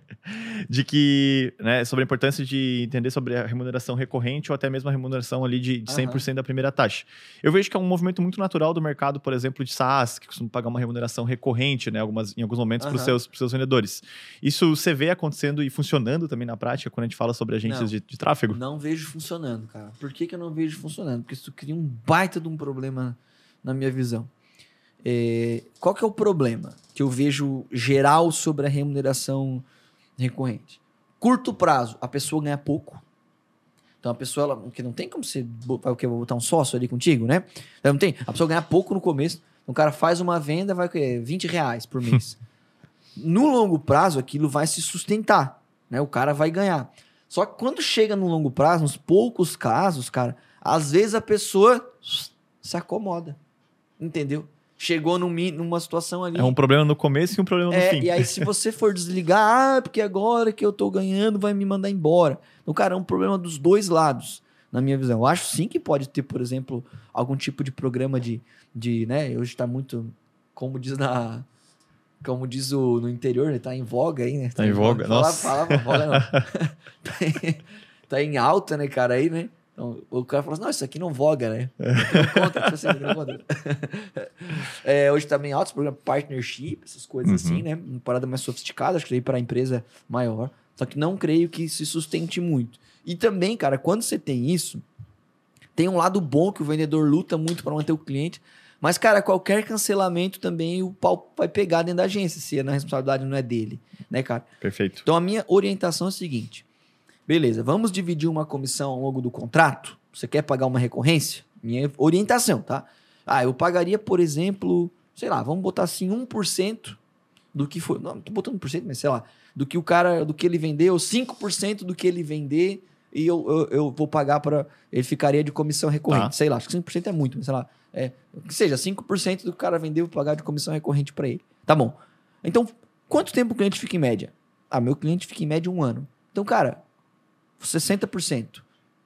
de que, né, sobre a importância de entender sobre a remuneração recorrente ou até mesmo a remuneração ali de, de 100% uhum. da primeira taxa. Eu vejo que é um movimento muito natural do mercado, por exemplo, de SaaS, que costuma pagar uma remuneração recorrente, né, algumas, em alguns momentos, uhum. para os seus, seus vendedores. Isso você vê acontecendo e funcionando também na prática, quando a gente fala sobre agências de, de, tráfego? Não vejo funcionando, cara. Por que, que eu não vejo funcionando? Porque isso cria um baita de um problema na minha visão. É, qual que é o problema que eu vejo geral sobre a remuneração recorrente? Curto prazo, a pessoa ganha pouco. Então a pessoa, ela, que não tem como você vai o que vou botar um sócio ali contigo, né? Então, não tem. A pessoa ganha pouco no começo. O cara faz uma venda, vai o 20 reais por mês. no longo prazo, aquilo vai se sustentar, né? O cara vai ganhar. Só que quando chega no longo prazo, nos poucos casos, cara, às vezes a pessoa se acomoda. Entendeu? Chegou num, numa situação ali. É um problema no começo e um problema no é, fim. E aí, se você for desligar, ah, porque agora que eu tô ganhando, vai me mandar embora. Então, cara, é um problema dos dois lados, na minha visão. Eu acho sim que pode ter, por exemplo, algum tipo de programa de. de né? Hoje tá muito. Como diz na. Como diz o, no interior, né? Tá em voga aí, né? Tá, tá em voga, voga. nossa. Falava, voga não. tá, em, tá em alta, né, cara, aí, né? Então, o cara falou assim, não, isso aqui não voga, né? Conta, assim, é, hoje também tá altos programas partnership, essas coisas uhum. assim, né? Uma parada mais sofisticada, acho que para a empresa maior. Só que não creio que se sustente muito. E também, cara, quando você tem isso, tem um lado bom que o vendedor luta muito para manter o cliente. Mas, cara, qualquer cancelamento também o pau vai pegar dentro da agência, se a responsabilidade não é dele, né, cara? Perfeito. Então, a minha orientação é a seguinte: Beleza, vamos dividir uma comissão ao longo do contrato? Você quer pagar uma recorrência? Minha orientação, tá? Ah, eu pagaria, por exemplo, sei lá, vamos botar assim 1% do que foi. Não, tô botando 1%, mas sei lá, do que o cara, do que ele vendeu, 5% do que ele vender, e eu, eu, eu vou pagar para. Ele ficaria de comissão recorrente. Tá. Sei lá, acho que 5% é muito, mas sei lá. É, que seja, 5% do cara vender, eu vou pagar de comissão recorrente para ele. Tá bom. Então, quanto tempo o cliente fica em média? Ah, meu cliente fica em média um ano. Então, cara, 60%.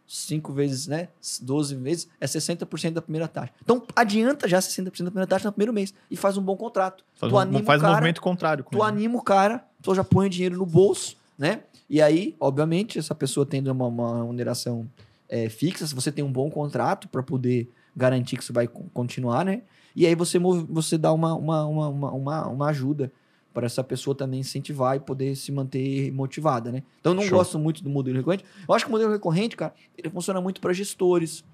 5 vezes, né? 12 vezes é 60% da primeira taxa. Então, adianta já 60% da primeira taxa no primeiro mês e faz um bom contrato. Faz, tu um, anima faz o cara, um movimento contrário. tu ele. anima o cara, tu já põe o dinheiro no bolso, né? E aí, obviamente, essa pessoa tendo uma, uma remuneração é, fixa, se você tem um bom contrato para poder garantir que isso vai continuar, né? E aí você, você dá uma, uma, uma, uma, uma ajuda para essa pessoa também incentivar e poder se manter motivada, né? Então eu não Show. gosto muito do modelo recorrente. Eu acho que o modelo recorrente, cara, ele funciona muito para gestores,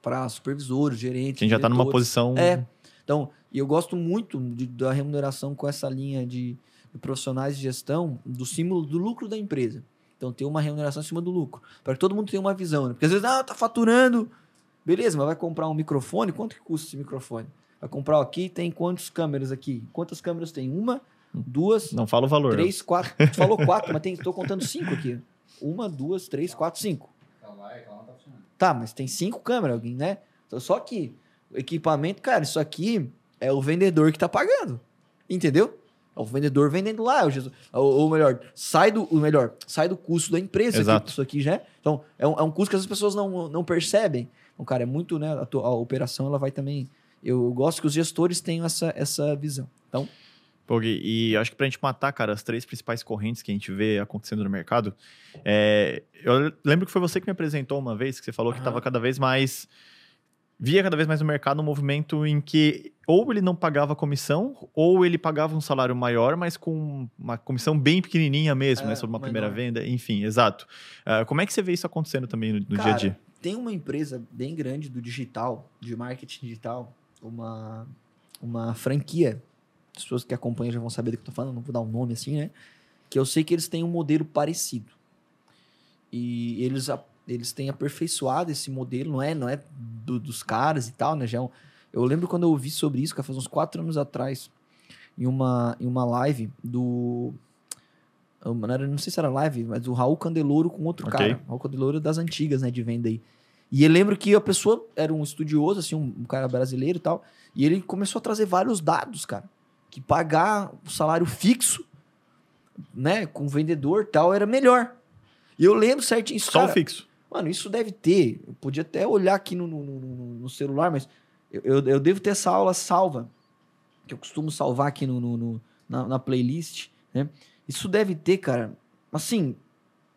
para supervisores, gerentes. Quem já está numa posição. É. Então, e eu gosto muito de, da remuneração com essa linha de, de, profissionais de gestão do símbolo do lucro da empresa. Então, ter uma remuneração em cima do lucro. Para que todo mundo tenha uma visão, né? Porque às vezes, ah, tá faturando. Beleza, mas vai comprar um microfone? Quanto que custa esse microfone? Vai comprar aqui, tem quantas câmeras aqui? Quantas câmeras tem? Uma? Duas. Não fala o valor. Três, quatro. Tu falou quatro, mas estou contando cinco aqui. Uma, duas, três, quatro, cinco. Tá, mas tem cinco câmeras, alguém, né? Então, só que o equipamento, cara, isso aqui é o vendedor que tá pagando. Entendeu? É o vendedor vendendo lá. Ou, ou melhor, sai do. O melhor, sai do custo da empresa. Exato. isso aqui já. É. Então, é um, é um custo que as pessoas não, não percebem. Então, cara, é muito, né? A, a operação ela vai também. Eu gosto que os gestores tenham essa, essa visão. Então, Pô, e acho que pra gente matar, cara, as três principais correntes que a gente vê acontecendo no mercado, é, eu lembro que foi você que me apresentou uma vez, que você falou uhum. que estava cada vez mais. Via cada vez mais no mercado um movimento em que ou ele não pagava comissão, ou ele pagava um salário maior, mas com uma comissão bem pequenininha mesmo, é, né, sobre uma primeira venda, enfim, exato. Uh, como é que você vê isso acontecendo também no, no cara, dia a dia? Tem uma empresa bem grande do digital, de marketing digital, uma, uma franquia as pessoas que acompanham já vão saber do que eu tô falando, não vou dar um nome assim, né? Que eu sei que eles têm um modelo parecido. E eles, eles têm aperfeiçoado esse modelo, não é, não é do, dos caras e tal, né? Já é eu lembro quando eu ouvi sobre isso, que faz uns quatro anos atrás, em uma, em uma live do. Não, era, não sei se era live, mas do Raul Candeloro com outro okay. cara. Raul Candeloro das antigas, né? De venda aí. E eu lembro que a pessoa era um estudioso, assim, um, um cara brasileiro e tal. E ele começou a trazer vários dados, cara que pagar o salário fixo, né, com vendedor tal, era melhor. E eu lembro certinho isso. Só cara, fixo. Mano, isso deve ter. Eu podia até olhar aqui no, no, no, no celular, mas eu, eu, eu, devo ter essa aula salva, que eu costumo salvar aqui no, no na, na, playlist, né? Isso deve ter, cara, assim,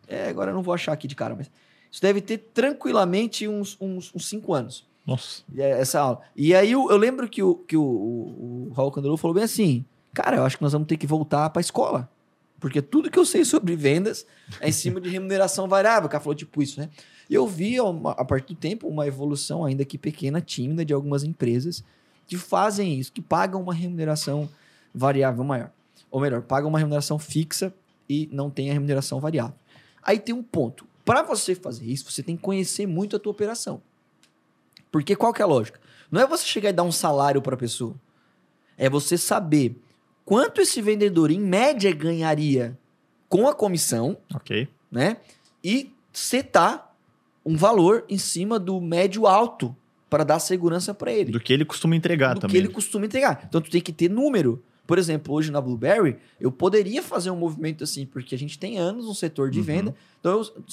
é, agora eu não vou achar aqui de cara, mas isso deve ter tranquilamente uns, uns, uns cinco anos. Nossa. É, essa aula. E aí eu, eu lembro que o, que o, o, o Raul Candelou falou bem assim: cara, eu acho que nós vamos ter que voltar para a escola. Porque tudo que eu sei sobre vendas é em cima de remuneração variável. O cara falou tipo isso, né? Eu vi, a partir do tempo, uma evolução, ainda que pequena, tímida, de algumas empresas que fazem isso, que pagam uma remuneração variável maior. Ou melhor, pagam uma remuneração fixa e não tem a remuneração variável. Aí tem um ponto. Para você fazer isso, você tem que conhecer muito a tua operação. Porque qual que é a lógica? Não é você chegar e dar um salário para a pessoa. É você saber quanto esse vendedor, em média, ganharia com a comissão. Ok. Né? E setar um valor em cima do médio alto para dar segurança para ele. Do que ele costuma entregar do também. Do que ele costuma entregar. Então tu tem que ter número. Por exemplo, hoje na Blueberry, eu poderia fazer um movimento assim, porque a gente tem anos no setor de uhum. venda. Então, eu,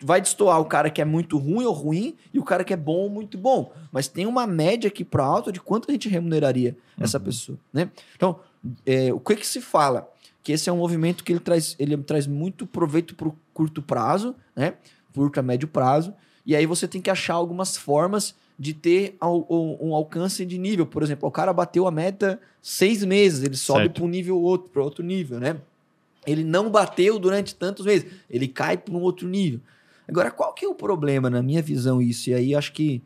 vai destoar o cara que é muito ruim ou ruim e o cara que é bom ou muito bom. Mas tem uma média aqui para alto de quanto a gente remuneraria uhum. essa pessoa, né? Então, é, o que que se fala? Que esse é um movimento que ele traz, ele traz muito proveito para o curto prazo, né? Curto a médio prazo. E aí você tem que achar algumas formas de ter um alcance de nível. Por exemplo, o cara bateu a meta seis meses, ele sobe para um nível outro, para outro nível, né? Ele não bateu durante tantos meses, ele cai para um outro nível. Agora, qual que é o problema, na minha visão, isso? E aí acho que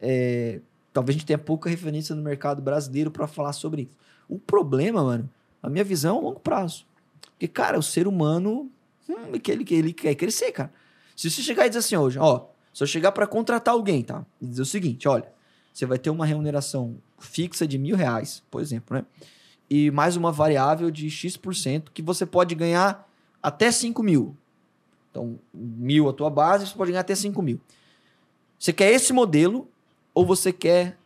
é, talvez a gente tenha pouca referência no mercado brasileiro para falar sobre isso. O problema, mano, a minha visão é a longo prazo. Porque, cara, o ser humano, hum, ele, ele quer crescer, cara. Se você chegar e dizer assim hoje, ó, se eu chegar para contratar alguém, tá? E dizer o seguinte, olha, você vai ter uma remuneração fixa de mil reais, por exemplo, né? E mais uma variável de X% que você pode ganhar até 5 mil. Então, mil a tua base, você pode ganhar até 5 mil. Você quer esse modelo ou você quer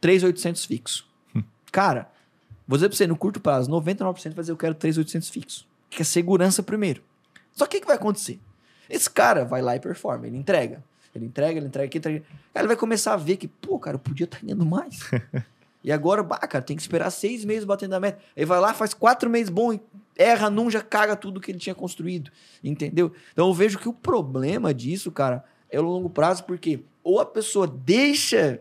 3,800 fixo? Hum. Cara, vou dizer pra você, no curto prazo, 99% vai dizer eu quero 3,800 fixo. Que é segurança primeiro. Só que o que vai acontecer? Esse cara vai lá e performa, ele entrega. Ele entrega, ele entrega aqui, entrega. Aí ele vai começar a ver que, pô, cara, eu podia estar ganhando mais. e agora, bah, cara, tem que esperar seis meses batendo a meta. Aí vai lá, faz quatro meses bom, erra num, já caga tudo que ele tinha construído. Entendeu? Então eu vejo que o problema disso, cara, é o longo prazo, porque ou a pessoa deixa,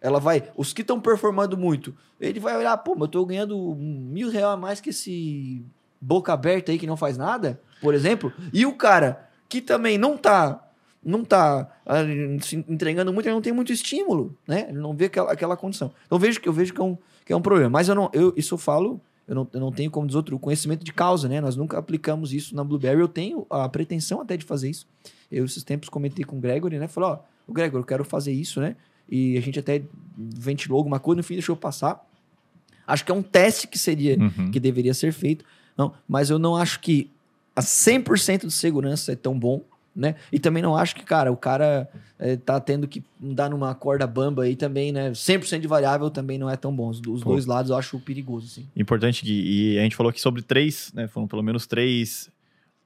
ela vai. Os que estão performando muito, ele vai olhar, pô, mas eu tô ganhando mil reais a mais que esse boca aberta aí que não faz nada, por exemplo. E o cara que também não tá não tá ah, se entregando muito, ele não tem muito estímulo, né? Ele não vê aquela, aquela condição. Então eu vejo que eu vejo que é um, que é um problema. Mas eu não, eu, isso eu falo, eu não, eu não tenho como dizer outro conhecimento de causa, né? Nós nunca aplicamos isso na Blueberry. Eu tenho a pretensão até de fazer isso. Eu esses tempos comentei com o Gregory, né? Falei, ó, o Gregory, eu quero fazer isso, né? E a gente até ventilou alguma coisa, no fim deixou passar. Acho que é um teste que seria, Uhum. que deveria ser feito. Não, mas eu não acho que a 100% de segurança é tão bom, né? E também não acho que, cara, o cara é, tá tendo que dar numa corda bamba aí também, né? 100% de variável também não é tão bom. Os, os dois lados eu acho perigoso, assim. Importante, Gui, e a gente falou aqui sobre três, né? Foram pelo menos três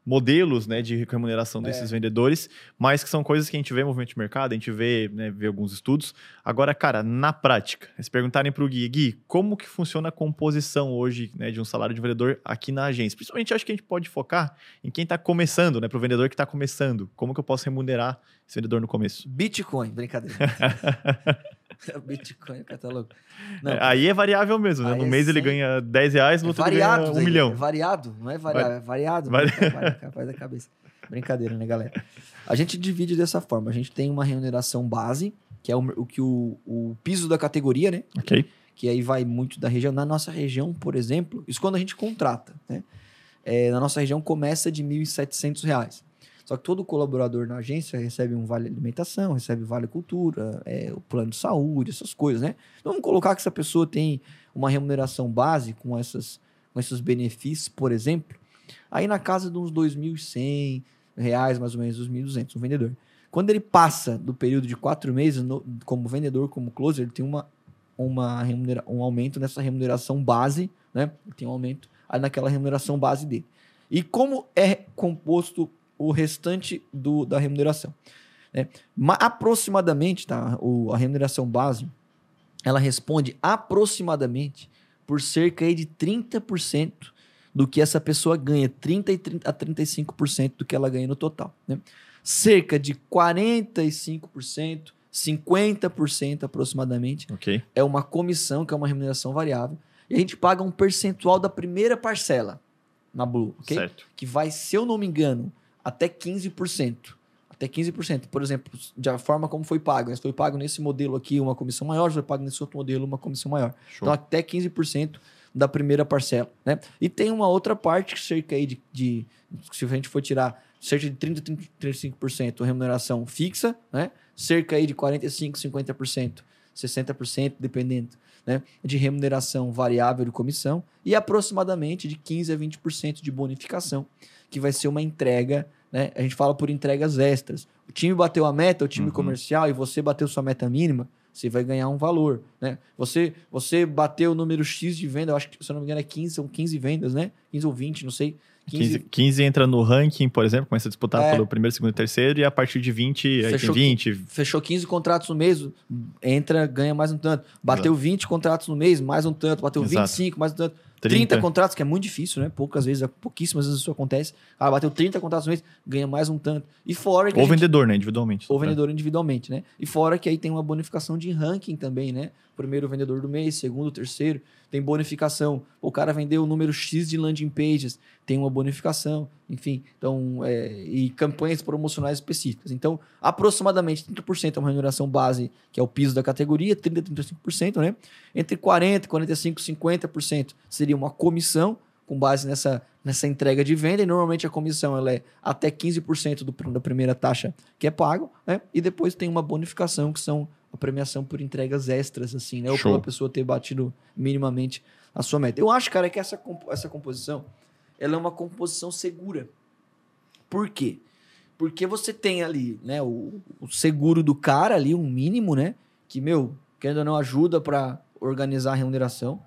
modelos né, de remuneração desses vendedores, mas que são coisas que a gente vê em movimento de mercado, a gente vê, né, vê alguns estudos. Agora, cara, na prática, se perguntarem para o Gui, Gui, como que funciona a composição hoje né, de um salário de vendedor aqui na agência? Principalmente acho que a gente pode focar em quem está começando, né? Para o vendedor que está começando. Como que eu posso remunerar vendedor no começo? Bitcoin, brincadeira. Bitcoin, cara, tá louco. Não, É, Aí é variável mesmo, né? No é mês ele sempre- ganha 10 reais, no é outro ele variado, ganha um Zé, milhão. É variado, não é variado, é variado. Vari- né? Vai, capaz da cabeça. Brincadeira, né, galera? A gente divide dessa forma. A gente tem uma remuneração base, que é o, o que o, o piso da categoria, né? Ok? que aí vai muito da região. Na nossa região, por exemplo, isso quando a gente contrata, né? É, na nossa região começa de 1.700 reais. Só que todo colaborador na agência recebe um vale alimentação, recebe vale cultura, é, o plano de saúde, essas coisas, né? Então vamos colocar que essa pessoa tem uma remuneração base com, essas, com esses benefícios, por exemplo, aí na casa de uns 2.100 reais, mais ou menos, R$ 2.200, um vendedor. Quando ele passa do período de quatro meses no- como vendedor, como closer, ele tem uma uma remunera- um aumento nessa remuneração base, né? Tem um aumento naquela remuneração base dele. E como é composto o restante do, da remuneração? né? Ma- aproximadamente, tá? O, a remuneração base, ela responde aproximadamente por cerca aí de 30% do que essa pessoa ganha, 30 e 30 a 35% do que ela ganha no total, né? Cerca de 45%, 50% aproximadamente Ok. é uma comissão, que é uma remuneração variável, e a gente paga um percentual da primeira parcela na Blue, ok? Certo. Que vai, se eu não me engano, até 15%. Até 15%. Por exemplo, da forma como foi pago. né? Foi pago nesse modelo aqui uma comissão maior, foi pago nesse outro modelo uma comissão maior. Show. Então, até 15% da primeira parcela, né? E tem uma outra parte, que cerca aí de, de se a gente for tirar cerca de 30, 30 35% remuneração fixa, né? Cerca aí de 45, 50%, 60%, dependendo, né? De remuneração variável de comissão e aproximadamente de 15 a 20% de bonificação, que vai ser uma entrega, né? A gente fala por entregas extras. O time bateu a meta, o time Uhum. comercial, e você bateu sua meta mínima, você vai ganhar um valor, né? Você, você bateu o número X de venda, eu acho que, se eu não me engano, é 15, são 15 vendas, né? 15 ou 20, não sei. 15, 15 entra no ranking, por exemplo, começa a disputar É. pelo primeiro, segundo e terceiro, e a partir de 20, aí tem Fechou 20. Fechou 15 contratos no mês, entra, ganha mais um tanto. Bateu 20 contratos no mês, mais um tanto. Bateu Exato. 25, mais um tanto. 30. 30. contratos, que é muito difícil, né? Poucas vezes, pouquíssimas vezes isso acontece. Ah, bateu 30 contratos no mês, ganha mais um tanto. E fora que Ou gente- vendedor, né? Individualmente. ou vendedor individualmente, né? E fora que aí tem uma bonificação de ranking também, né? Primeiro vendedor do mês, segundo, terceiro, tem bonificação. O cara vendeu o número X de landing pages, tem uma bonificação, enfim. Então, é, e campanhas promocionais específicas. Então, aproximadamente 30% é uma remuneração base, que é o piso da categoria, 30% a 35%, né? Entre 40%, 45%, 50% seria uma comissão com base nessa, nessa entrega de venda, e normalmente a comissão ela é até 15% do, da primeira taxa que é pago, né? E depois tem uma bonificação, que são a premiação por entregas extras, assim, né? Ou Show. pela pessoa ter batido minimamente a sua meta. Eu acho, cara, que essa, essa composição ela é uma composição segura. Por quê? Porque você tem ali, né, o, o seguro do cara ali, um mínimo, né? Que, meu, querendo ou não, ajuda para organizar a remuneração.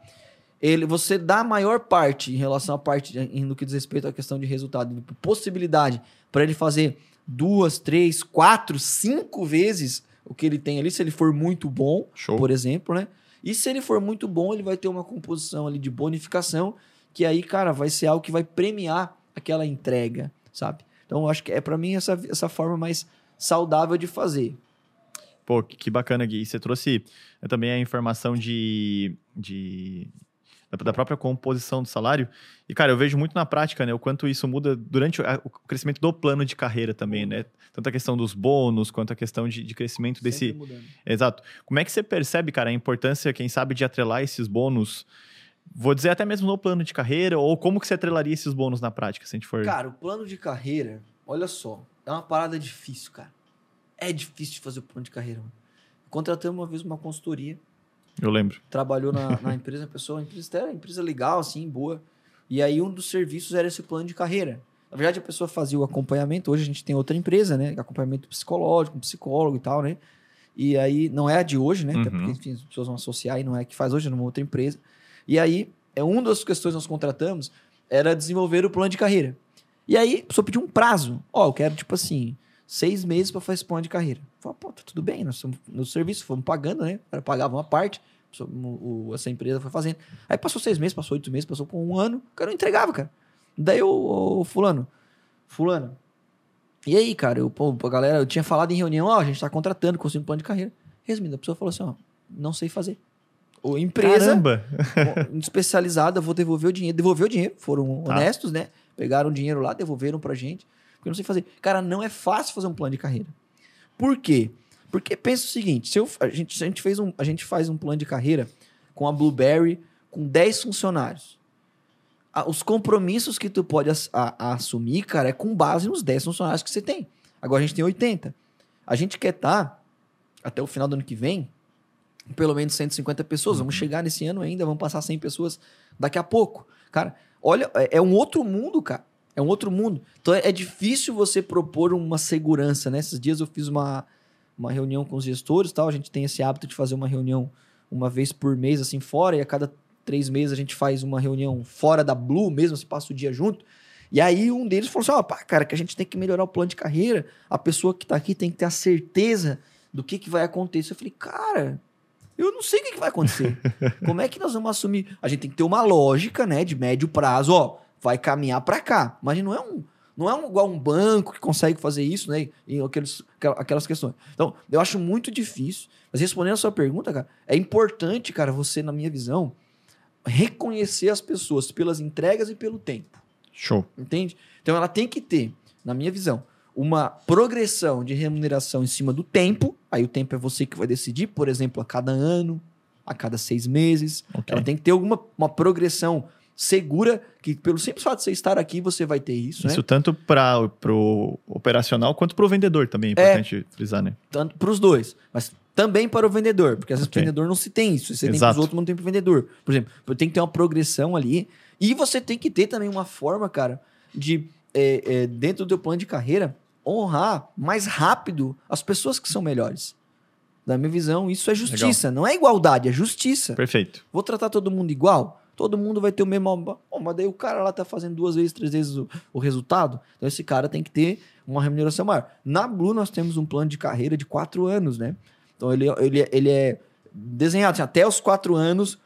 Ele, você dá a maior parte em relação à parte no que diz respeito à questão de resultado, possibilidade para ele fazer duas, três, quatro, cinco vezes o que ele tem ali, se ele for muito bom, Show. por exemplo, né? E se ele for muito bom, ele vai ter uma composição ali de bonificação, que aí, cara, vai ser algo que vai premiar aquela entrega, sabe? Então, eu acho que é para mim essa, essa forma mais saudável de fazer. Pô, que bacana, Gui. Você trouxe eh, também a informação de, de da própria composição do salário. E, cara, eu vejo muito na prática, né, o quanto isso muda durante o crescimento do plano de carreira também, né? Tanto a questão dos bônus, quanto a questão de, de crescimento desse. Mudando. Exato. Como é que você percebe, cara, a importância, quem sabe, de atrelar esses bônus? Vou dizer até mesmo no plano de carreira, ou como que você atrelaria esses bônus na prática, se a gente for. Cara, o plano de carreira, olha só, é uma parada difícil, cara é difícil de fazer o plano de carreira. Mano. Contratamos uma vez uma consultoria. Eu lembro. Trabalhou na, na empresa, a pessoa, a empresa era uma empresa legal, assim, boa. E aí um dos serviços era esse plano de carreira. Na verdade, a pessoa fazia o acompanhamento. Hoje a gente tem outra empresa, né? Acompanhamento psicológico, um psicólogo e tal, né? E aí, não é a de hoje, né? Uhum. Até porque, enfim, as pessoas vão associar e não é a que faz hoje, é numa outra empresa. E aí, é uma das questões que nós contratamos era desenvolver o plano de carreira. E aí, a pessoa pediu um prazo. Ó, oh, eu quero, tipo assim, seis meses para fazer esse plano de carreira. Falei, pô, tá tudo bem, nós estamos no serviço, fomos pagando, né? O pagava uma parte, o, essa empresa foi fazendo. Aí passou seis meses, passou oito meses, passou por um ano, o cara não entregava, cara. Daí o, fulano, fulano, e aí, cara, eu, pô, a galera, eu tinha falado em reunião, ó, a gente tá contratando, construindo um plano de carreira. Resumindo, a pessoa falou assim, ó, não sei fazer. Ou empresa Caramba. especializada, vou devolver o dinheiro. Devolveu o dinheiro, foram tá. honestos, né? Pegaram o dinheiro lá, devolveram pra gente porque eu não sei fazer. Cara, não é fácil fazer um plano de carreira. Por quê? Porque pensa o seguinte: se eu, a, gente, a, gente fez um, a gente faz um plano de carreira com a Blueberry com 10 funcionários. os compromissos que tu pode a, a, assumir, cara, é com base nos 10 funcionários que você tem. Agora a gente tem 80. A gente quer estar, tá, até o final do ano que vem, pelo menos 150 pessoas. Uhum. Vamos chegar nesse ano ainda, vamos passar 100 pessoas daqui a pouco. Cara, olha, é, é um outro mundo, cara. É um outro mundo. Então é, é difícil você propor uma segurança, né? Esses dias eu fiz uma, uma reunião com os gestores tal. A gente tem esse hábito de fazer uma reunião uma vez por mês, assim, fora, e a cada três meses a gente faz uma reunião fora da Blue mesmo, se passa o dia junto. E aí um deles falou assim: ó, oh, pá, cara, que a gente tem que melhorar o plano de carreira, a pessoa que tá aqui tem que ter a certeza do que, que vai acontecer. Eu falei, cara, eu não sei o que, que vai acontecer. Como é que nós vamos assumir? A gente tem que ter uma lógica, né, de médio prazo, ó vai caminhar para cá. Mas não é um não é um, igual um banco que consegue fazer isso, né? Em aqueles, aquelas questões. Então, eu acho muito difícil. Mas respondendo a sua pergunta, cara, é importante, cara, você, na minha visão, reconhecer as pessoas pelas entregas e pelo tempo. Show. Entende? Então, ela tem que ter, na minha visão, uma progressão de remuneração em cima do tempo. Aí o tempo é você que vai decidir, por exemplo, a cada ano, a cada seis meses. Okay. Ela tem que ter alguma uma progressão segura que pelo simples fato de você estar aqui você vai ter isso. Isso né? tanto para o operacional quanto para o vendedor também é importante é, frisar, né? Tanto para os dois, mas também para o vendedor, porque às vezes okay. o vendedor não se tem isso, você Exato. tem para os outros, não tem para o vendedor. Por exemplo, tem que ter uma progressão ali e você tem que ter também uma forma, cara, de é, é, dentro do teu plano de carreira honrar mais rápido as pessoas que são melhores. Da minha visão, isso é justiça, Legal. não é igualdade, é justiça. Perfeito. Vou tratar todo mundo igual? Todo mundo vai ter o mesmo. Oh, mas daí o cara lá tá fazendo duas vezes, três vezes o, o, resultado. Então esse cara tem que ter uma remuneração maior. Na Blue nós temos um plano de carreira de quatro anos, né? Então ele, ele, ele é desenhado assim, até os quatro anos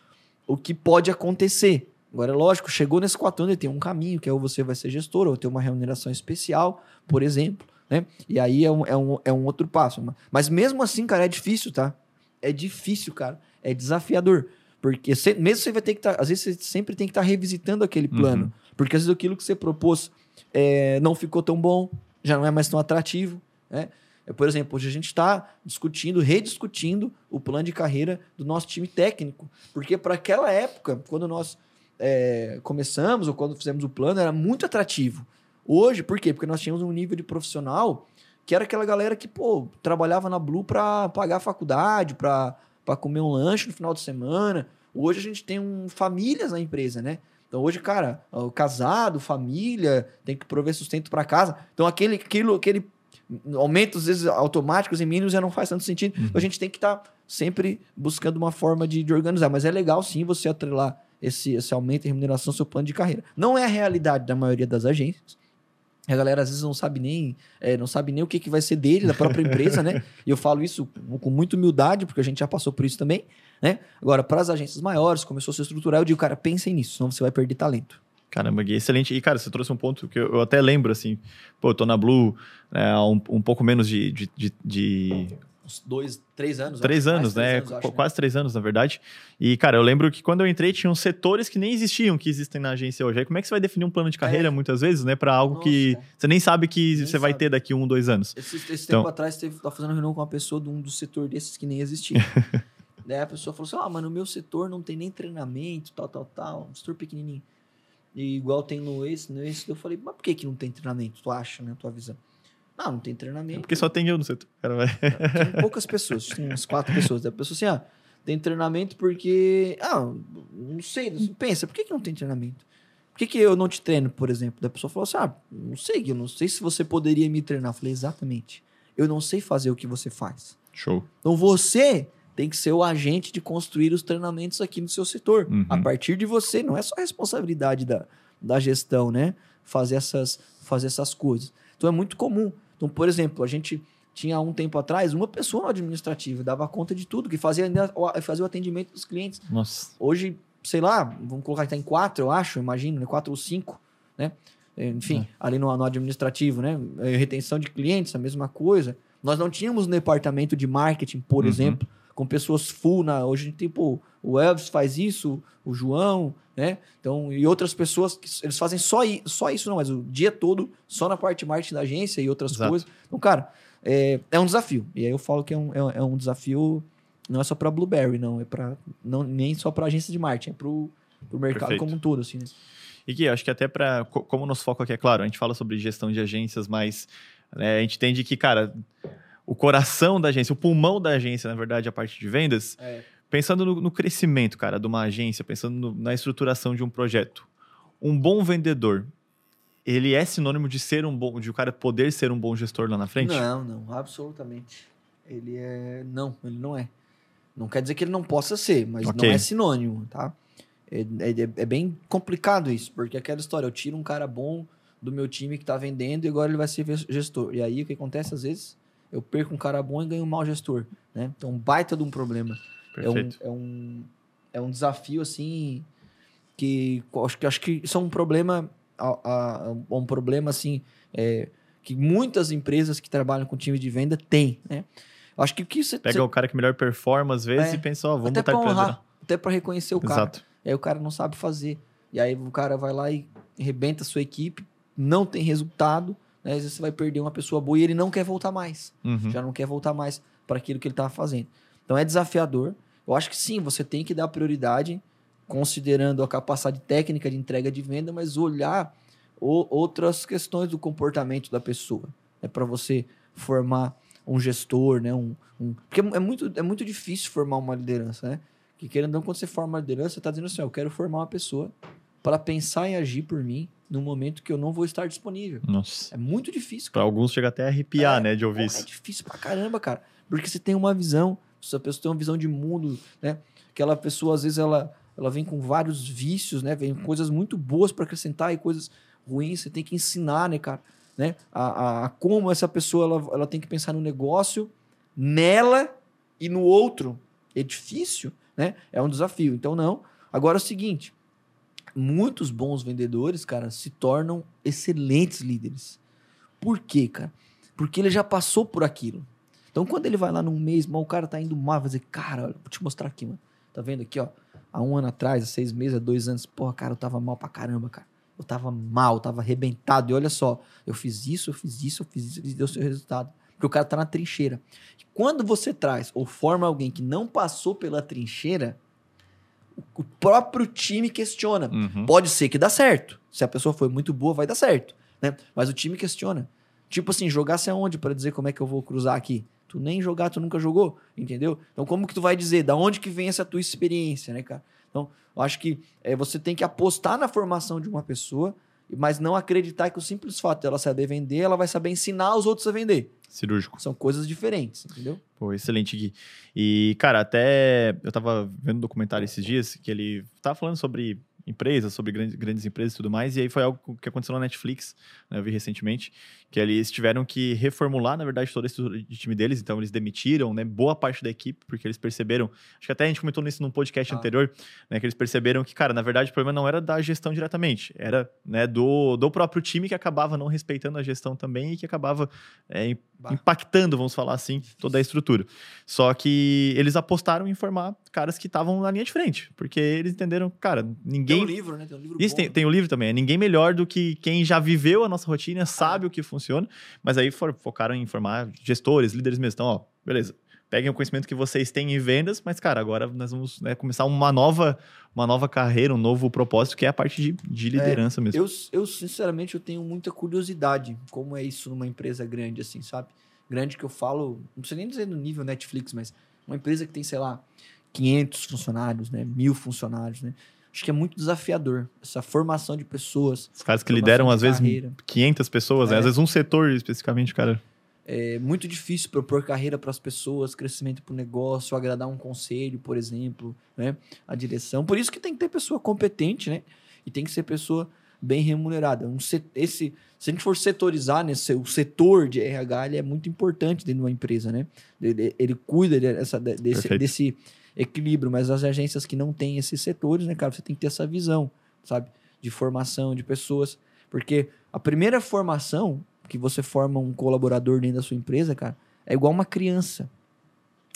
o que pode acontecer. Agora, é lógico, chegou nesses quatro anos, ele tem um caminho, que é ou você vai ser gestor, ou ter uma remuneração especial, por exemplo. Né? E aí é um, é, um, é um outro passo. Mas mesmo assim, cara, é difícil, tá? É difícil, cara. É desafiador. Porque mesmo você vai ter que estar. Tá, às vezes você sempre tem que estar tá revisitando aquele uhum. plano. Uhum. Porque às vezes aquilo que você propôs é, não ficou tão bom, já não é mais tão atrativo. Né? É, por exemplo, hoje a gente está discutindo, rediscutindo o plano de carreira do nosso time técnico. Porque para aquela época, quando nós é, começamos ou quando fizemos o plano, era muito atrativo. Hoje, por quê? Porque nós tínhamos um nível de profissional que era aquela galera que, pô, trabalhava na Blue para pagar a faculdade, para para comer um lanche no final de semana. Hoje a gente tem um, famílias na empresa, né? Então hoje, cara, o casado, família, tem que prover sustento para casa. Então aquele, aquilo, aquele aumentos, às vezes, automáticos e mínimos já não faz tanto sentido. Uhum. Então a gente tem que estar tá sempre buscando uma forma de, de, organizar. Mas é legal sim você atrelar esse, esse aumento em remuneração ao seu plano de carreira. Não é a realidade da maioria das agências. A galera às vezes não sabe nem, é, não sabe nem o que, que vai ser dele, da própria empresa, né? E eu falo isso com, muita humildade, porque a gente já passou por isso também, né? Agora, para as agências maiores, começou a se estruturar, eu digo, cara, pensem nisso, senão você vai perder talento. Caramba, Gui, excelente. E, cara, você trouxe um ponto que eu, eu até lembro, assim, pô, eu tô na Blue né, há um, um pouco menos de, de, de, de uns dois, três anos. Três anos, né? Três anos, acho, Quase né? três anos, na verdade. E, cara, eu lembro que quando eu entrei, tinham setores que nem existiam, que existem na agência hoje. Aí como é que você vai definir um plano de carreira, é. muitas vezes, né? Para algo Nossa, que você nem sabe que nem você sabe. vai ter daqui um, dois anos. Esse, esse então... tempo atrás, teve, tava fazendo reunião com uma pessoa de um do setor desses que nem existia. Daí a pessoa falou assim: Ah, mas no meu setor não tem nem treinamento, tal, tal, tal. Um setor pequenininho. E igual tem no esse, no esse. Eu falei: Mas por que, que não tem treinamento? Tu acha, né? Tua visão. Não, não tem treinamento. É porque só tem eu no setor. Cara, vai. Tem poucas pessoas, tem umas quatro pessoas. Da pessoa assim, ah, tem treinamento porque. Ah, não sei. Pensa, por que, que não tem treinamento? Por que, que eu não te treino, por exemplo? Da pessoa falou assim: ah, não sei, eu não sei se você poderia me treinar. Eu falei, exatamente. Eu não sei fazer o que você faz. Show. Então você tem que ser o agente de construir os treinamentos aqui no seu setor. Uhum. A partir de você, não é só responsabilidade da, da gestão, né? Fazer essas, fazer essas coisas. Então é muito comum. Então, por exemplo, a gente tinha um tempo atrás uma pessoa no administrativo, dava conta de tudo, que fazia, fazia o atendimento dos clientes. Nossa. Hoje, sei lá, vamos colocar que tá em quatro, eu acho, imagino, né? Quatro ou cinco, né? Enfim, é. ali no, no, administrativo, né? É, retenção de clientes, a mesma coisa. Nós não tínhamos um departamento de marketing, por uhum. exemplo, com pessoas full na. Hoje, tipo, o Elvis faz isso, o João, né? Então, e outras pessoas que eles fazem só, só isso, não, mas o dia todo só na parte de marketing da agência e outras Exato. coisas. Então, cara, é, é um desafio. E aí eu falo que é um, é, é um desafio, não é só para Blueberry, não, é para não nem só para agência de marketing, é para o mercado Perfeito. como um todo, assim, né? E que acho que até para como o nosso foco aqui é claro, a gente fala sobre gestão de agências, mas né, a gente entende que, cara, o coração da agência, o pulmão da agência, na verdade, a parte de vendas, é. pensando no, no, crescimento, cara, de uma agência, pensando no, na estruturação de um projeto, um bom vendedor, ele é sinônimo de ser um bom, de o cara poder ser um bom gestor lá na frente? Não, não, absolutamente. Ele é, não, ele não é. Não quer dizer que ele não possa ser, mas okay. não é sinônimo, tá? É, é, é, bem complicado isso, porque aquela história, eu tiro um cara bom do meu time que tá vendendo e agora ele vai ser gestor. E aí o que acontece às vezes? Eu perco um cara bom e ganho um mau gestor, né? Então, um baita de um problema. Perfeito. É um, é um, é um desafio, assim, que acho que, acho que isso é um problema, a, a, um problema, assim, é, que muitas empresas que trabalham com time de venda têm, né? Acho que o que você... Pega você, o cara que melhor performa às vezes é, e pensa, ó, oh, vamos até botar pra honrar, Até para reconhecer o cara. Exato. E aí o cara não sabe fazer. E aí o cara vai lá e rebenta a sua equipe, não tem resultado, né? Às vezes você vai perder uma pessoa boa e ele não quer voltar mais. Uhum. Já não quer voltar mais para aquilo que ele estava fazendo. Então é desafiador. Eu acho que sim, você tem que dar prioridade, considerando a capacidade técnica de entrega de venda, mas olhar o, outras questões do comportamento da pessoa. É para você formar um gestor, né? Um, um, porque é muito, é muito difícil formar uma liderança, né? Que querendo ou não, quando você forma uma liderança, você está dizendo assim: eu quero formar uma pessoa para pensar e agir por mim no momento que eu não vou estar disponível. Nossa. É muito difícil. Para alguns chega até a arrepiar, é, né, de ouvir isso. É difícil pra caramba, cara. Porque você tem uma visão, se a pessoa tem uma visão de mundo, né? Aquela pessoa, às vezes, ela, ela vem com vários vícios, né? Vem com coisas muito boas para acrescentar e coisas ruins. Você tem que ensinar, né, cara? Né? A, a, a, como essa pessoa ela, ela tem que pensar no negócio, nela e no outro. É difícil, né? É um desafio. Então, não. Agora é o seguinte: muitos bons vendedores, cara, se tornam excelentes líderes. Por quê, cara? Porque ele já passou por aquilo. Então, quando ele vai lá num mês, o cara tá indo mal, vai dizer, cara, vou te mostrar aqui, mano. Tá vendo aqui, ó? Há um ano atrás, há seis meses, há dois anos, porra, cara, eu tava mal pra caramba, cara. Eu tava mal, tava arrebentado. E olha só, eu fiz isso, eu fiz isso, eu fiz isso, e deu seu resultado. Porque o cara tá na trincheira. E quando você traz ou forma alguém que não passou pela trincheira, o próprio time questiona. Uhum. Pode ser que dá certo. Se a pessoa foi muito boa, vai dar certo. Né? Mas o time questiona. Tipo assim, jogasse aonde para dizer como é que eu vou cruzar aqui? Tu nem jogar, tu nunca jogou, entendeu? Então como que tu vai dizer? Da onde que vem essa tua experiência, né, cara? Então, eu acho que é, você tem que apostar na formação de uma pessoa mas não acreditar que o simples fato dela saber vender, ela vai saber ensinar os outros a vender. Cirúrgico. São coisas diferentes, entendeu? Pô, excelente, Gui. E, cara, até eu tava vendo um documentário esses dias que ele tava falando sobre empresas, sobre grandes, grandes empresas e tudo mais. E aí foi algo que aconteceu na Netflix, né, eu vi recentemente, que eles tiveram que reformular, na verdade, todo esse time deles. Então, eles demitiram né, boa parte da equipe, porque eles perceberam. Acho que até a gente comentou nisso num podcast ah. anterior, né, que eles perceberam que, cara, na verdade, o problema não era da gestão diretamente, era né, do, do próprio time que acabava não respeitando a gestão também e que acabava é, impactando, vamos falar assim, toda a estrutura. Só que eles apostaram em formar caras que estavam na linha de frente, porque eles entenderam, cara, ninguém. Tem um livro, né? Tem um livro Isso, tem, tem o um livro também. É ninguém melhor do que quem já viveu a nossa rotina, sabe ah. o que funciona, mas aí for, focaram em formar gestores, líderes mesmo. Então, ó, beleza. Peguem o conhecimento que vocês têm em vendas, mas, cara, agora nós vamos né, começar uma nova, uma nova carreira, um novo propósito, que é a parte de, de liderança é, mesmo. Eu, eu, sinceramente, eu tenho muita curiosidade como é isso numa empresa grande, assim, sabe? Grande que eu falo, não precisa nem dizer no nível Netflix, mas uma empresa que tem, sei lá, 500 funcionários, né? Mil funcionários, né? Acho que é muito desafiador essa formação de pessoas. Os caras que lideram, às vezes, 500 pessoas, é. né? Às vezes um setor especificamente, cara. É muito difícil propor carreira para as pessoas, crescimento para o negócio, agradar um conselho, por exemplo, né? A direção. Por isso que tem que ter pessoa competente, né? E tem que ser pessoa bem remunerada. Um set, esse, se a gente for setorizar, né, o setor de RH ele é muito importante dentro de uma empresa, né? Ele, ele cuida dessa, desse, desse equilíbrio, mas as agências que não têm esses setores, né, cara, você tem que ter essa visão, sabe? De formação de pessoas. Porque a primeira formação que você forma um colaborador dentro da sua empresa, cara, é igual uma criança.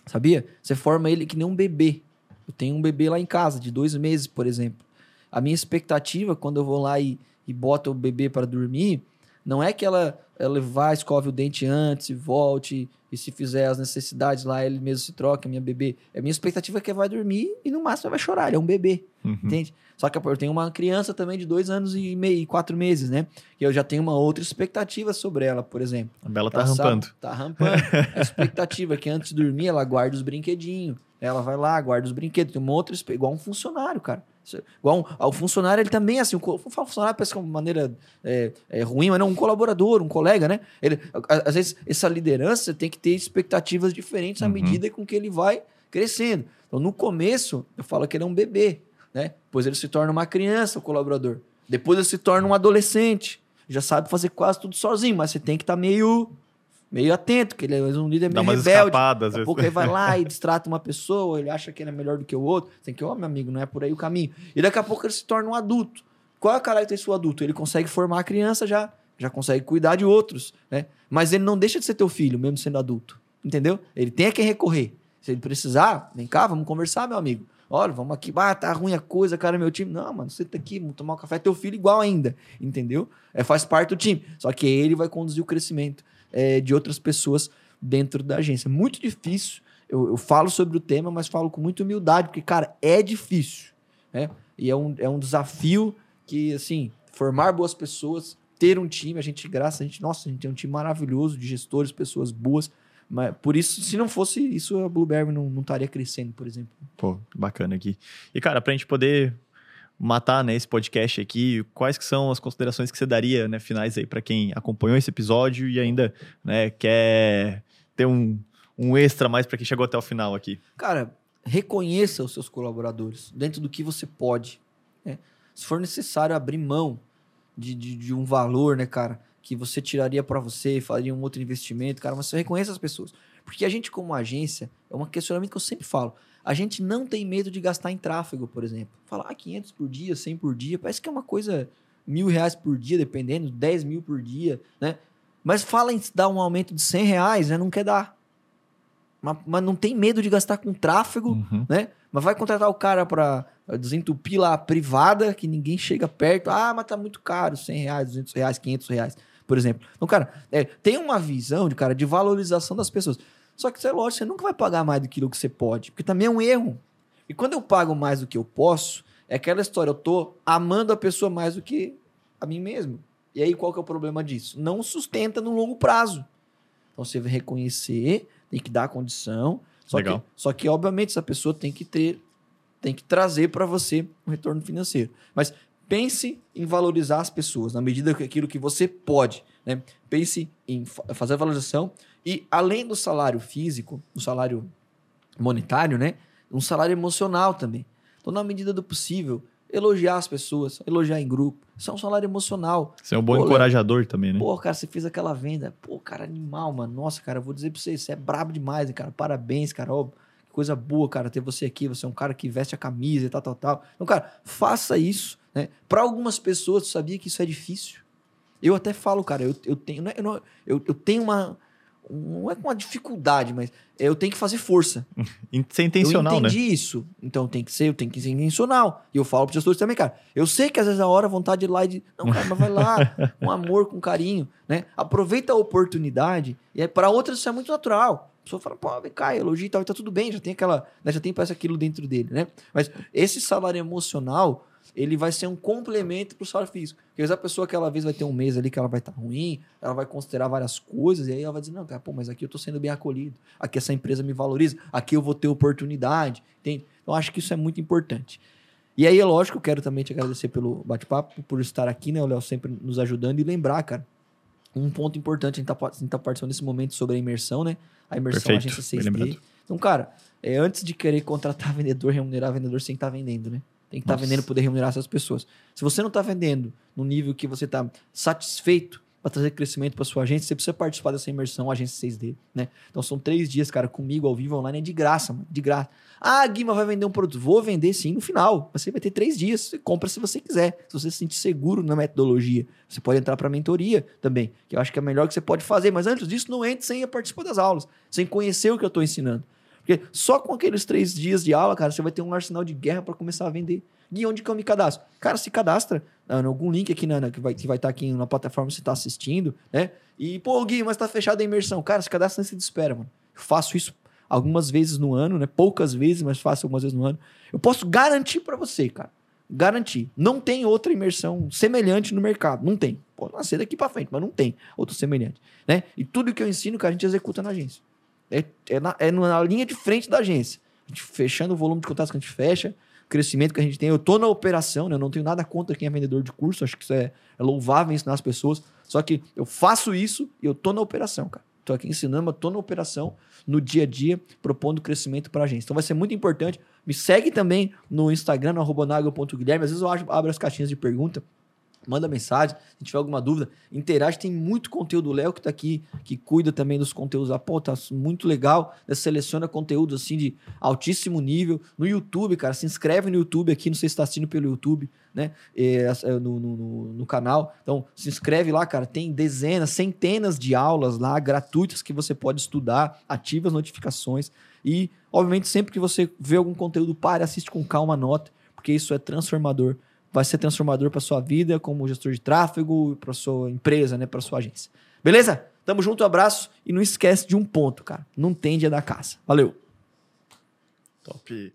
Sabia? Você forma ele que nem um bebê. Eu tenho um bebê lá em casa, de dois meses, por exemplo. A minha expectativa, quando eu vou lá e, e boto o bebê para dormir, não é que ela, ela vá, escove o dente antes e volte, e se fizer as necessidades lá, ele mesmo se troca, minha bebê. A minha expectativa é que ela vai dormir e no máximo vai chorar, ele é um bebê, uhum. entende? Só que eu tenho uma criança também de dois anos e meio, quatro meses, né? E eu já tenho uma outra expectativa sobre ela, por exemplo. A Bela tá rampando. Tá rampando. a expectativa é que antes de dormir ela guarde os brinquedinhos. Ela vai lá, guarda os brinquedos. Tem uma outra, igual um funcionário, cara. Igual um, o funcionário, ele também é assim. O funcionário parece que é uma maneira é, é, ruim, mas não, um colaborador, um colega, né? Ele, às vezes, essa liderança tem que ter expectativas diferentes à uhum. medida com que ele vai crescendo. Então, no começo, eu falo que ele é um bebê, né? Depois ele se torna uma criança, o colaborador. Depois ele se torna um adolescente. Já sabe fazer quase tudo sozinho, mas você tem que estar tá meio meio atento, que ele é um líder meio Dá umas rebelde. Escapadas, Daqui a pouco ele vai lá e distrata uma pessoa, ele acha que ele é melhor do que o outro. Tem que, ó, oh, meu amigo, não é por aí o caminho. E daqui a pouco ele se torna um adulto. Qual é a característica do adulto? Ele consegue formar a criança já, já consegue cuidar de outros, né? Mas ele não deixa de ser teu filho, mesmo sendo adulto. Entendeu? Ele tem a quem recorrer. Se ele precisar, vem cá, vamos conversar, meu amigo. Olha, vamos aqui, ah, tá ruim a coisa, cara, meu time. Não, mano, você tá aqui, vamos tomar um café, teu filho igual ainda, entendeu? É, faz parte do time. Só que ele vai conduzir o crescimento é, de outras pessoas dentro da agência. Muito difícil. Eu, eu, falo sobre o tema, mas falo com muita humildade, porque, cara, é difícil. Né? E é um, é um desafio que, assim, formar boas pessoas, ter um time, a gente, graças a gente, nossa, a gente tem um time maravilhoso de gestores, pessoas boas. Mas por isso, se não fosse isso, a Blueberry não, não estaria crescendo, por exemplo. Pô, bacana aqui. E, cara, pra gente poder matar né, esse podcast aqui, quais que são as considerações que você daria, né, finais aí para quem acompanhou esse episódio e ainda né, quer ter um, um extra mais para quem chegou até o final aqui? Cara, reconheça os seus colaboradores dentro do que você pode. Né? Se for necessário abrir mão de, de, de um valor, né, cara, que você tiraria para você, faria um outro investimento, cara, mas você reconheça as pessoas. Porque a gente, como agência, é um questionamento que eu sempre falo. A gente não tem medo de gastar em tráfego, por exemplo. Falar ah, 500 por dia, 100 por dia, parece que é uma coisa mil reais por dia, dependendo, 10 mil por dia, né? Mas fala em dar um aumento de 100 reais, né? Não quer dar. Mas, mas não tem medo de gastar com tráfego, uhum. né? Mas vai contratar o cara para desentupir lá a privada, que ninguém chega perto. Ah, mas tá muito caro, 100 reais, 200 reais, 500 reais, por exemplo. Então, cara, é, tem uma visão de, cara, de valorização das pessoas. Só que, é lógico, você nunca vai pagar mais do que você pode, porque também é um erro. E quando eu pago mais do que eu posso, é aquela história, eu tô amando a pessoa mais do que a mim mesmo. E aí, qual que é o problema disso? Não sustenta no longo prazo. Então, você vai reconhecer, tem que dar a condição. Só Legal. Que, só que, obviamente, essa pessoa tem que ter, tem que trazer para você um retorno financeiro. Mas pense em valorizar as pessoas na medida que aquilo que você pode. Né? Pense em fazer a valorização e, além do salário físico, do salário monetário, né? um salário emocional também. Então, na medida do possível, elogiar as pessoas, elogiar em grupo. Isso é um salário emocional. Você é um bom pô, encorajador também, né? Pô, cara, você fez aquela venda. Pô, cara, animal, mano. Nossa, cara, eu vou dizer pra você, você é brabo demais, cara. Parabéns, cara. Ó, que coisa boa, cara, ter você aqui. Você é um cara que veste a camisa e tal, tal, tal. Então, cara, faça isso. Né? Para algumas pessoas, tu sabia que isso é difícil? Eu até falo, cara, eu, eu tenho, eu, não, eu, eu tenho uma, não é com uma dificuldade, mas eu tenho que fazer força. Ser intencional, né? Eu entendi né? isso. Então tem que ser, eu tenho que ser intencional. E eu falo para os gestores também, cara. Eu sei que às vezes a hora, a vontade de ir lá e de. Não, cara, mas vai lá, com amor, com carinho, né? Aproveita a oportunidade. E aí, para outras, isso é muito natural. A pessoa fala, pô, vem cá, elogia e tal, e tá tudo bem, já tem aquela. Né, já tem parece aquilo dentro dele, né? Mas esse salário emocional ele vai ser um complemento para o salário físico. Porque às vezes a pessoa aquela vez vai ter um mês ali que ela vai estar tá ruim, ela vai considerar várias coisas, e aí ela vai dizer, não, cara, pô, mas aqui eu estou sendo bem acolhido, aqui essa empresa me valoriza, aqui eu vou ter oportunidade, entende? Então acho que isso é muito importante. E aí, é lógico, eu quero também te agradecer pelo bate-papo, por estar aqui, né, o Léo sempre nos ajudando, e lembrar, cara, um ponto importante, a gente está tá participando nesse momento sobre a imersão, né? A imersão Perfeito, agência 6D. Então, cara, é, antes de querer contratar vendedor, remunerar vendedor, você tem que estar tá vendendo, né? Tem que estar tá vendendo poder remunerar essas pessoas. Se você não está vendendo no nível que você está satisfeito para trazer crescimento para sua agência, você precisa participar dessa imersão agência 6D, né? Então são três dias, cara, comigo ao vivo online é de graça, mano, de graça. Ah, Guima vai vender um produto. Vou vender sim no final. Você vai ter três dias. Você compra se você quiser. Se você se sentir seguro na metodologia. Você pode entrar para mentoria também, que eu acho que é melhor que você pode fazer. Mas antes disso, não entre sem participar das aulas, sem conhecer o que eu estou ensinando. Porque só com aqueles três dias de aula, cara, você vai ter um arsenal de guerra para começar a vender. Gui, onde que eu me cadastro? Cara, se cadastra ah, em algum link aqui na, que vai estar que vai tá aqui na plataforma que você está assistindo, né? E, pô, Gui, mas tá fechada a imersão. Cara, se cadastra nesse de espera, mano. Eu faço isso algumas vezes no ano, né? Poucas vezes, mas faço algumas vezes no ano. Eu posso garantir para você, cara. Garantir. Não tem outra imersão semelhante no mercado. Não tem. Pode nascer daqui para frente, mas não tem outra semelhante. Né? E tudo que eu ensino, cara, a gente executa na agência. É, é, na, é na linha de frente da agência. A gente fechando o volume de contatos que a gente fecha, o crescimento que a gente tem. Eu tô na operação, né? Eu não tenho nada contra quem é vendedor de curso. Acho que isso é, é louvável ensinar as pessoas. Só que eu faço isso e eu tô na operação, cara. Tô aqui ensinando, mas tô na operação, no dia a dia, propondo crescimento para a agência. Então vai ser muito importante. Me segue também no Instagram, no arroba Às vezes eu abro as caixinhas de pergunta manda mensagem, se tiver alguma dúvida, interage, tem muito conteúdo, o Léo que tá aqui, que cuida também dos conteúdos, ah, pô, tá muito legal, né? seleciona conteúdo assim de altíssimo nível, no YouTube, cara, se inscreve no YouTube aqui, não sei se está assistindo pelo YouTube, né, é, no, no, no, canal, então se inscreve lá, cara, tem dezenas, centenas de aulas lá, gratuitas, que você pode estudar, ativa as notificações, e, obviamente, sempre que você vê algum conteúdo, pare, assiste com calma, nota, porque isso é transformador vai ser transformador para sua vida como gestor de tráfego, para sua empresa, né, para sua agência. Beleza? Tamo junto, um abraço e não esquece de um ponto, cara. Não tem dia da caça. Valeu. Top.